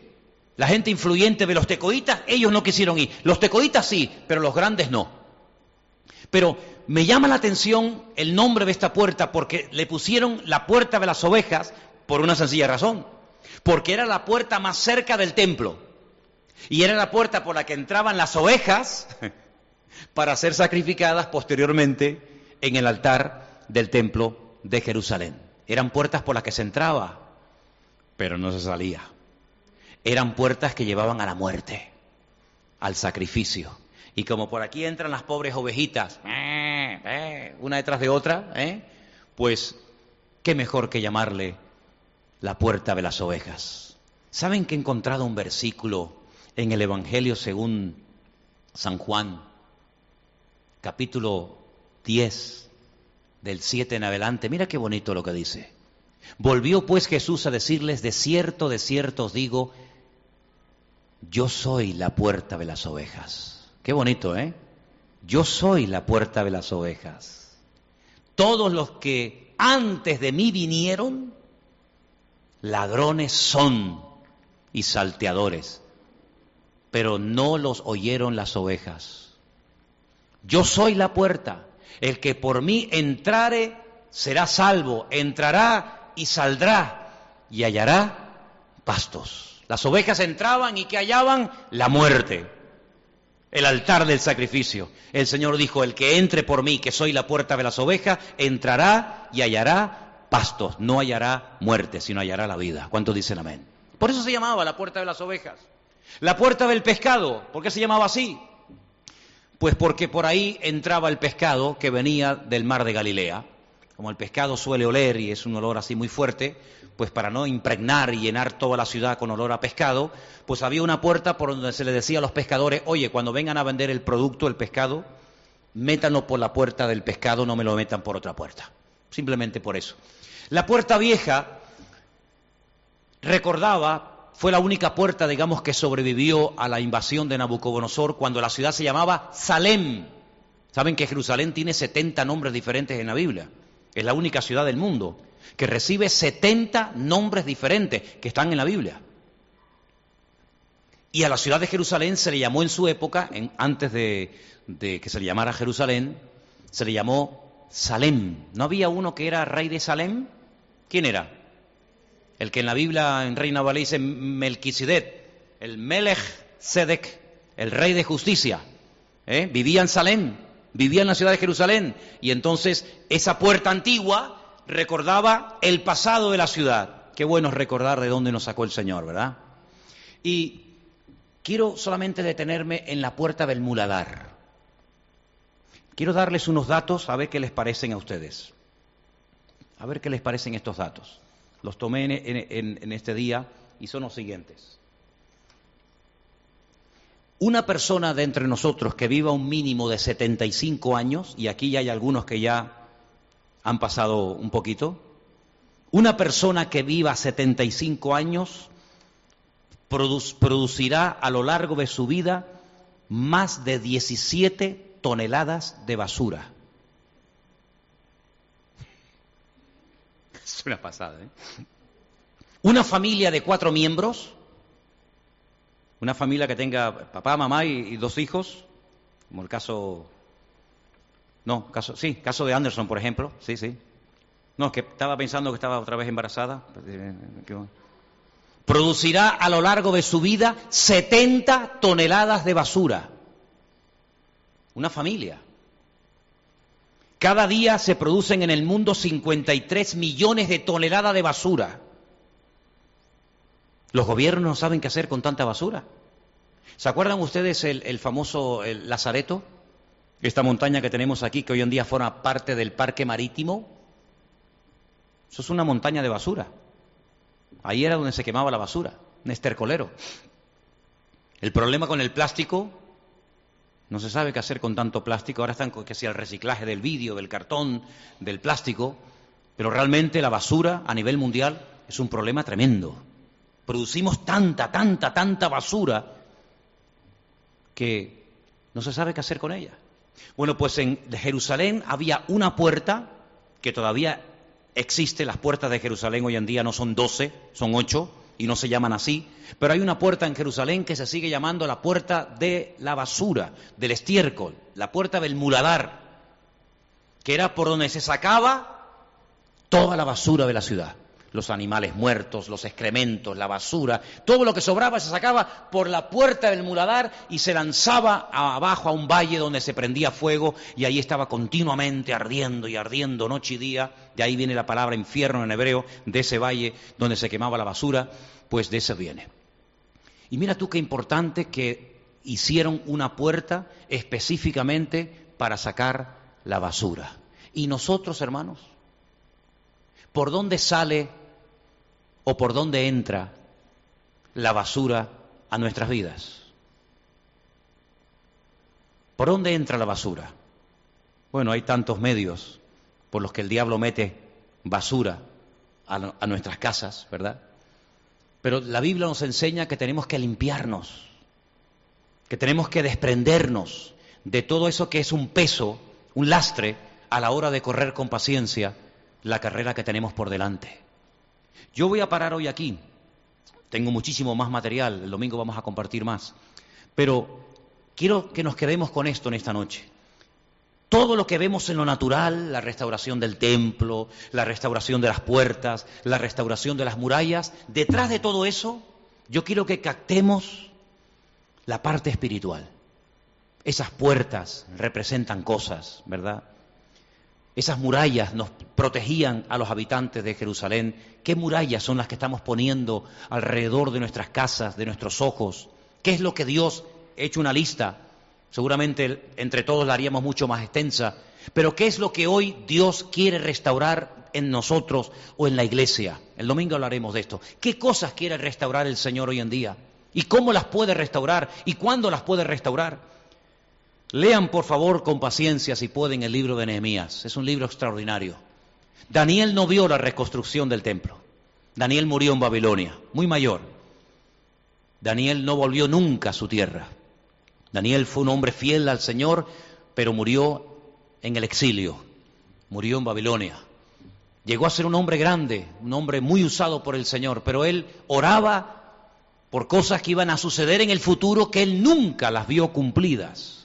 Speaker 1: la gente influyente de los tecoitas, ellos no quisieron ir. Los tecoitas sí, pero los grandes no. Pero me llama la atención el nombre de esta puerta porque le pusieron la puerta de las ovejas por una sencilla razón. Porque era la puerta más cerca del templo. Y era la puerta por la que entraban las ovejas para ser sacrificadas posteriormente en el altar del templo de Jerusalén. Eran puertas por las que se entraba, pero no se salía eran puertas que llevaban a la muerte, al sacrificio. Y como por aquí entran las pobres ovejitas, eh, eh, una detrás de otra, ¿eh? pues qué mejor que llamarle la puerta de las ovejas. ¿Saben que he encontrado un versículo en el Evangelio según San Juan, capítulo 10, del 7 en adelante? Mira qué bonito lo que dice. Volvió pues Jesús a decirles, de cierto, de cierto os digo, yo soy la puerta de las ovejas. Qué bonito, ¿eh? Yo soy la puerta de las ovejas. Todos los que antes de mí vinieron, ladrones son y salteadores, pero no los oyeron las ovejas. Yo soy la puerta. El que por mí entrare será salvo, entrará y saldrá y hallará pastos. Las ovejas entraban y que hallaban la muerte, el altar del sacrificio. El Señor dijo, el que entre por mí, que soy la puerta de las ovejas, entrará y hallará pastos, no hallará muerte, sino hallará la vida. ¿Cuántos dicen amén? Por eso se llamaba la puerta de las ovejas. La puerta del pescado, ¿por qué se llamaba así? Pues porque por ahí entraba el pescado que venía del mar de Galilea. Como el pescado suele oler y es un olor así muy fuerte, pues para no impregnar y llenar toda la ciudad con olor a pescado, pues había una puerta por donde se le decía a los pescadores, oye, cuando vengan a vender el producto, el pescado, métanlo por la puerta del pescado, no me lo metan por otra puerta. Simplemente por eso. La puerta vieja recordaba, fue la única puerta, digamos, que sobrevivió a la invasión de Nabucodonosor cuando la ciudad se llamaba Salem. Saben que Jerusalén tiene 70 nombres diferentes en la Biblia. Es la única ciudad del mundo que recibe 70 nombres diferentes que están en la Biblia. Y a la ciudad de Jerusalén se le llamó en su época, antes de, de que se le llamara Jerusalén, se le llamó Salem. ¿No había uno que era rey de Salem? ¿Quién era? El que en la Biblia en Reina Valera dice Melquisedec, el Melech Sedek, el rey de justicia. ¿eh? Vivía en Salem, vivía en la ciudad de Jerusalén. Y entonces esa puerta antigua recordaba el pasado de la ciudad. Qué bueno es recordar de dónde nos sacó el Señor, ¿verdad? Y quiero solamente detenerme en la puerta del muladar. Quiero darles unos datos a ver qué les parecen a ustedes. A ver qué les parecen estos datos. Los tomé en, este día y son los siguientes. Una persona de entre nosotros que viva un mínimo de 75 años, y aquí ya hay algunos que ya han pasado un poquito, una persona que viva 75 años producirá a lo largo de su vida más de 17 toneladas de basura. Es una pasada, ¿eh? Una familia de cuatro miembros, una familia que tenga papá, mamá y, dos hijos, como el caso, no, caso, sí, caso de Anderson, por ejemplo, sí, sí. No, que estaba pensando que estaba otra vez embarazada. Producirá a lo largo de su vida 70 toneladas de basura. Una familia. Cada día se producen en el mundo 53 millones de toneladas de basura. Los gobiernos no saben qué hacer con tanta basura. ¿Se acuerdan ustedes el, famoso Lazareto? Esta montaña que tenemos aquí, que hoy en día forma parte del parque marítimo. Eso es una montaña de basura. Ahí era donde se quemaba la basura, un estercolero. El problema con el plástico no se sabe qué hacer con tanto plástico. Ahora están que sea el reciclaje del vidrio, del cartón, del plástico. Pero realmente la basura a nivel mundial es un problema tremendo. Producimos tanta, tanta, tanta basura que no se sabe qué hacer con ella. Bueno, pues en Jerusalén había una puerta que todavía existe. Las puertas de Jerusalén hoy en día no son doce, son ocho y no se llaman así, pero hay una puerta en Jerusalén que se sigue llamando la puerta de la basura, del estiércol, la puerta del muladar, que era por donde se sacaba toda la basura de la ciudad. Los animales muertos, los excrementos, la basura, todo lo que sobraba se sacaba por la puerta del muladar y se lanzaba abajo a un valle donde se prendía fuego y ahí estaba continuamente ardiendo y ardiendo noche y día. De ahí viene la palabra infierno en hebreo, de ese valle donde se quemaba la basura pues de eso viene. Y mira tú qué importante que hicieron una puerta específicamente para sacar la basura. Y nosotros, hermanos, ¿por dónde sale o por dónde entra la basura a nuestras vidas? ¿Por dónde entra la basura? Bueno, hay tantos medios por los que el diablo mete basura a, a nuestras casas, ¿verdad? Pero la Biblia nos enseña que tenemos que limpiarnos, que tenemos que desprendernos de todo eso que es un peso, un lastre, a la hora de correr con paciencia la carrera que tenemos por delante. Yo voy a parar hoy aquí. Tengo muchísimo más material, el domingo vamos a compartir más. Pero quiero que nos quedemos con esto en esta noche. Todo lo que vemos en lo natural, la restauración del templo, la restauración de las puertas, la restauración de las murallas, detrás de todo eso, yo quiero que captemos la parte espiritual. Esas puertas representan cosas, ¿verdad? Esas murallas nos protegían a los habitantes de Jerusalén. ¿Qué murallas son las que estamos poniendo alrededor de nuestras casas, de nuestros ojos, ¿Qué es lo que Dios, he hecho una lista, seguramente entre todos la haríamos mucho más extensa, pero ¿qué es lo que hoy Dios quiere restaurar en nosotros o en la iglesia? El domingo hablaremos de esto. ¿Qué cosas quiere restaurar el Señor hoy en día? ¿Y cómo las puede restaurar? ¿Y cuándo las puede restaurar? Lean por favor con paciencia si pueden el libro de Nehemías. Es un libro extraordinario. Daniel no vio la reconstrucción del templo. Daniel murió en Babilonia, muy mayor. Daniel no volvió nunca a su tierra. Daniel fue un hombre fiel al Señor, pero murió en el exilio, murió en Babilonia. Llegó a ser un hombre grande, un hombre muy usado por el Señor, pero él oraba por cosas que iban a suceder en el futuro que él nunca las vio cumplidas.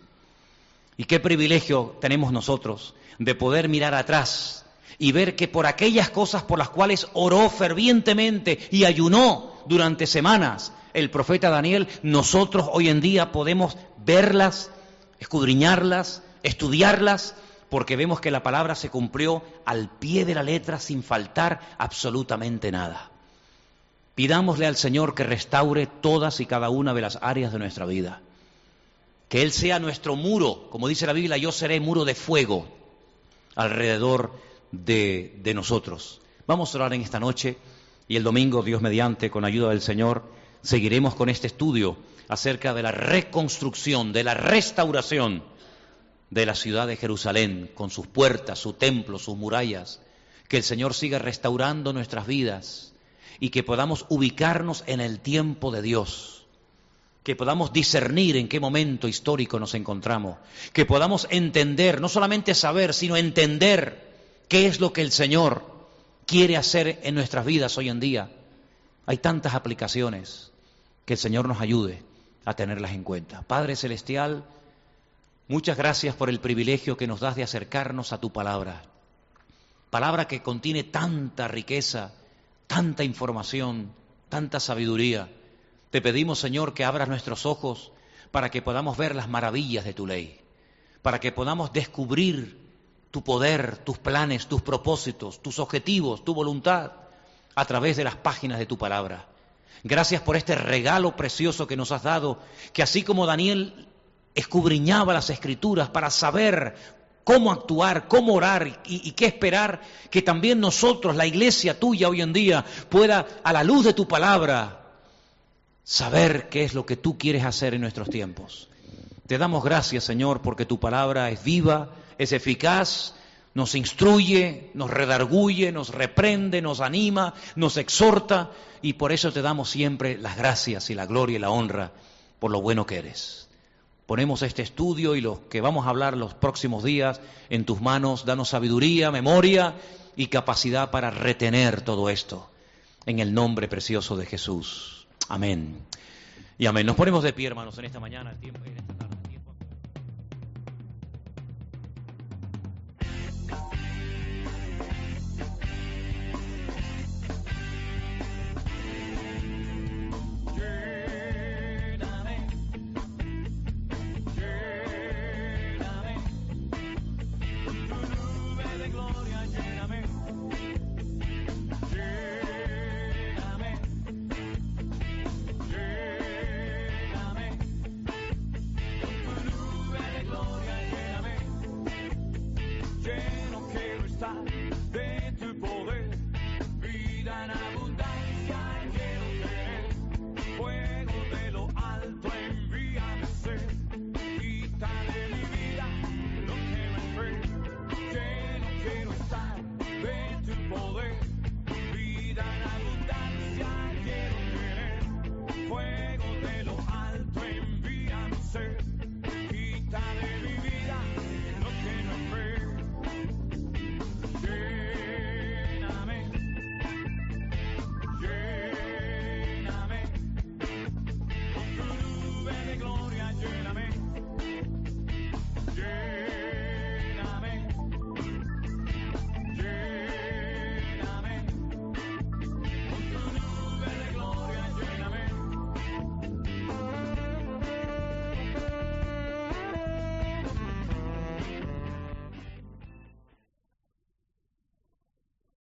Speaker 1: Y qué privilegio tenemos nosotros de poder mirar atrás y ver que por aquellas cosas por las cuales oró fervientemente y ayunó durante semanas el profeta Daniel, nosotros hoy en día podemos verlas, escudriñarlas, estudiarlas porque vemos que la palabra se cumplió al pie de la letra sin faltar absolutamente nada. Pidámosle al Señor que restaure todas y cada una de las áreas de nuestra vida. Que Él sea nuestro muro, como dice la Biblia, yo seré muro de fuego alrededor de, de nosotros. Vamos a orar en esta noche y el domingo, Dios mediante, con ayuda del Señor, seguiremos con este estudio acerca de la reconstrucción, de la restauración de la ciudad de Jerusalén, con sus puertas, su templo, sus murallas, que el Señor siga restaurando nuestras vidas y que podamos ubicarnos en el tiempo de Dios, que podamos discernir en qué momento histórico nos encontramos, que podamos entender, no solamente saber, sino entender qué es lo que el Señor quiere hacer en nuestras vidas hoy en día. Hay tantas aplicaciones, que el Señor nos ayude a tenerlas en cuenta. Padre Celestial, Muchas gracias por el privilegio que nos das de acercarnos a tu palabra. Palabra que contiene tanta riqueza, tanta información, tanta sabiduría. Te pedimos, Señor, que abras nuestros ojos para que podamos ver las maravillas de tu ley, para que podamos descubrir tu poder, tus planes, tus propósitos, tus objetivos, tu voluntad a través de las páginas de tu palabra. Gracias por este regalo precioso que nos has dado, que así como Daniel escudriñaba las escrituras para saber cómo actuar, cómo orar y, qué esperar, que también nosotros, la iglesia tuya hoy en día, pueda, a la luz de tu palabra, saber qué es lo que tú quieres hacer en nuestros tiempos. Te damos gracias, Señor, porque tu palabra es viva, es eficaz, nos instruye, nos redarguye, nos reprende, nos anima, nos exhorta, y por eso te damos siempre las gracias y la gloria y la honra por lo bueno que eres. Ponemos este estudio y lo que vamos a hablar los próximos días en tus manos. Danos sabiduría, memoria y capacidad para retener todo esto. En el nombre precioso de Jesús. Amén. Y amén. Nos ponemos de pie, hermanos, en esta mañana. En esta tarde.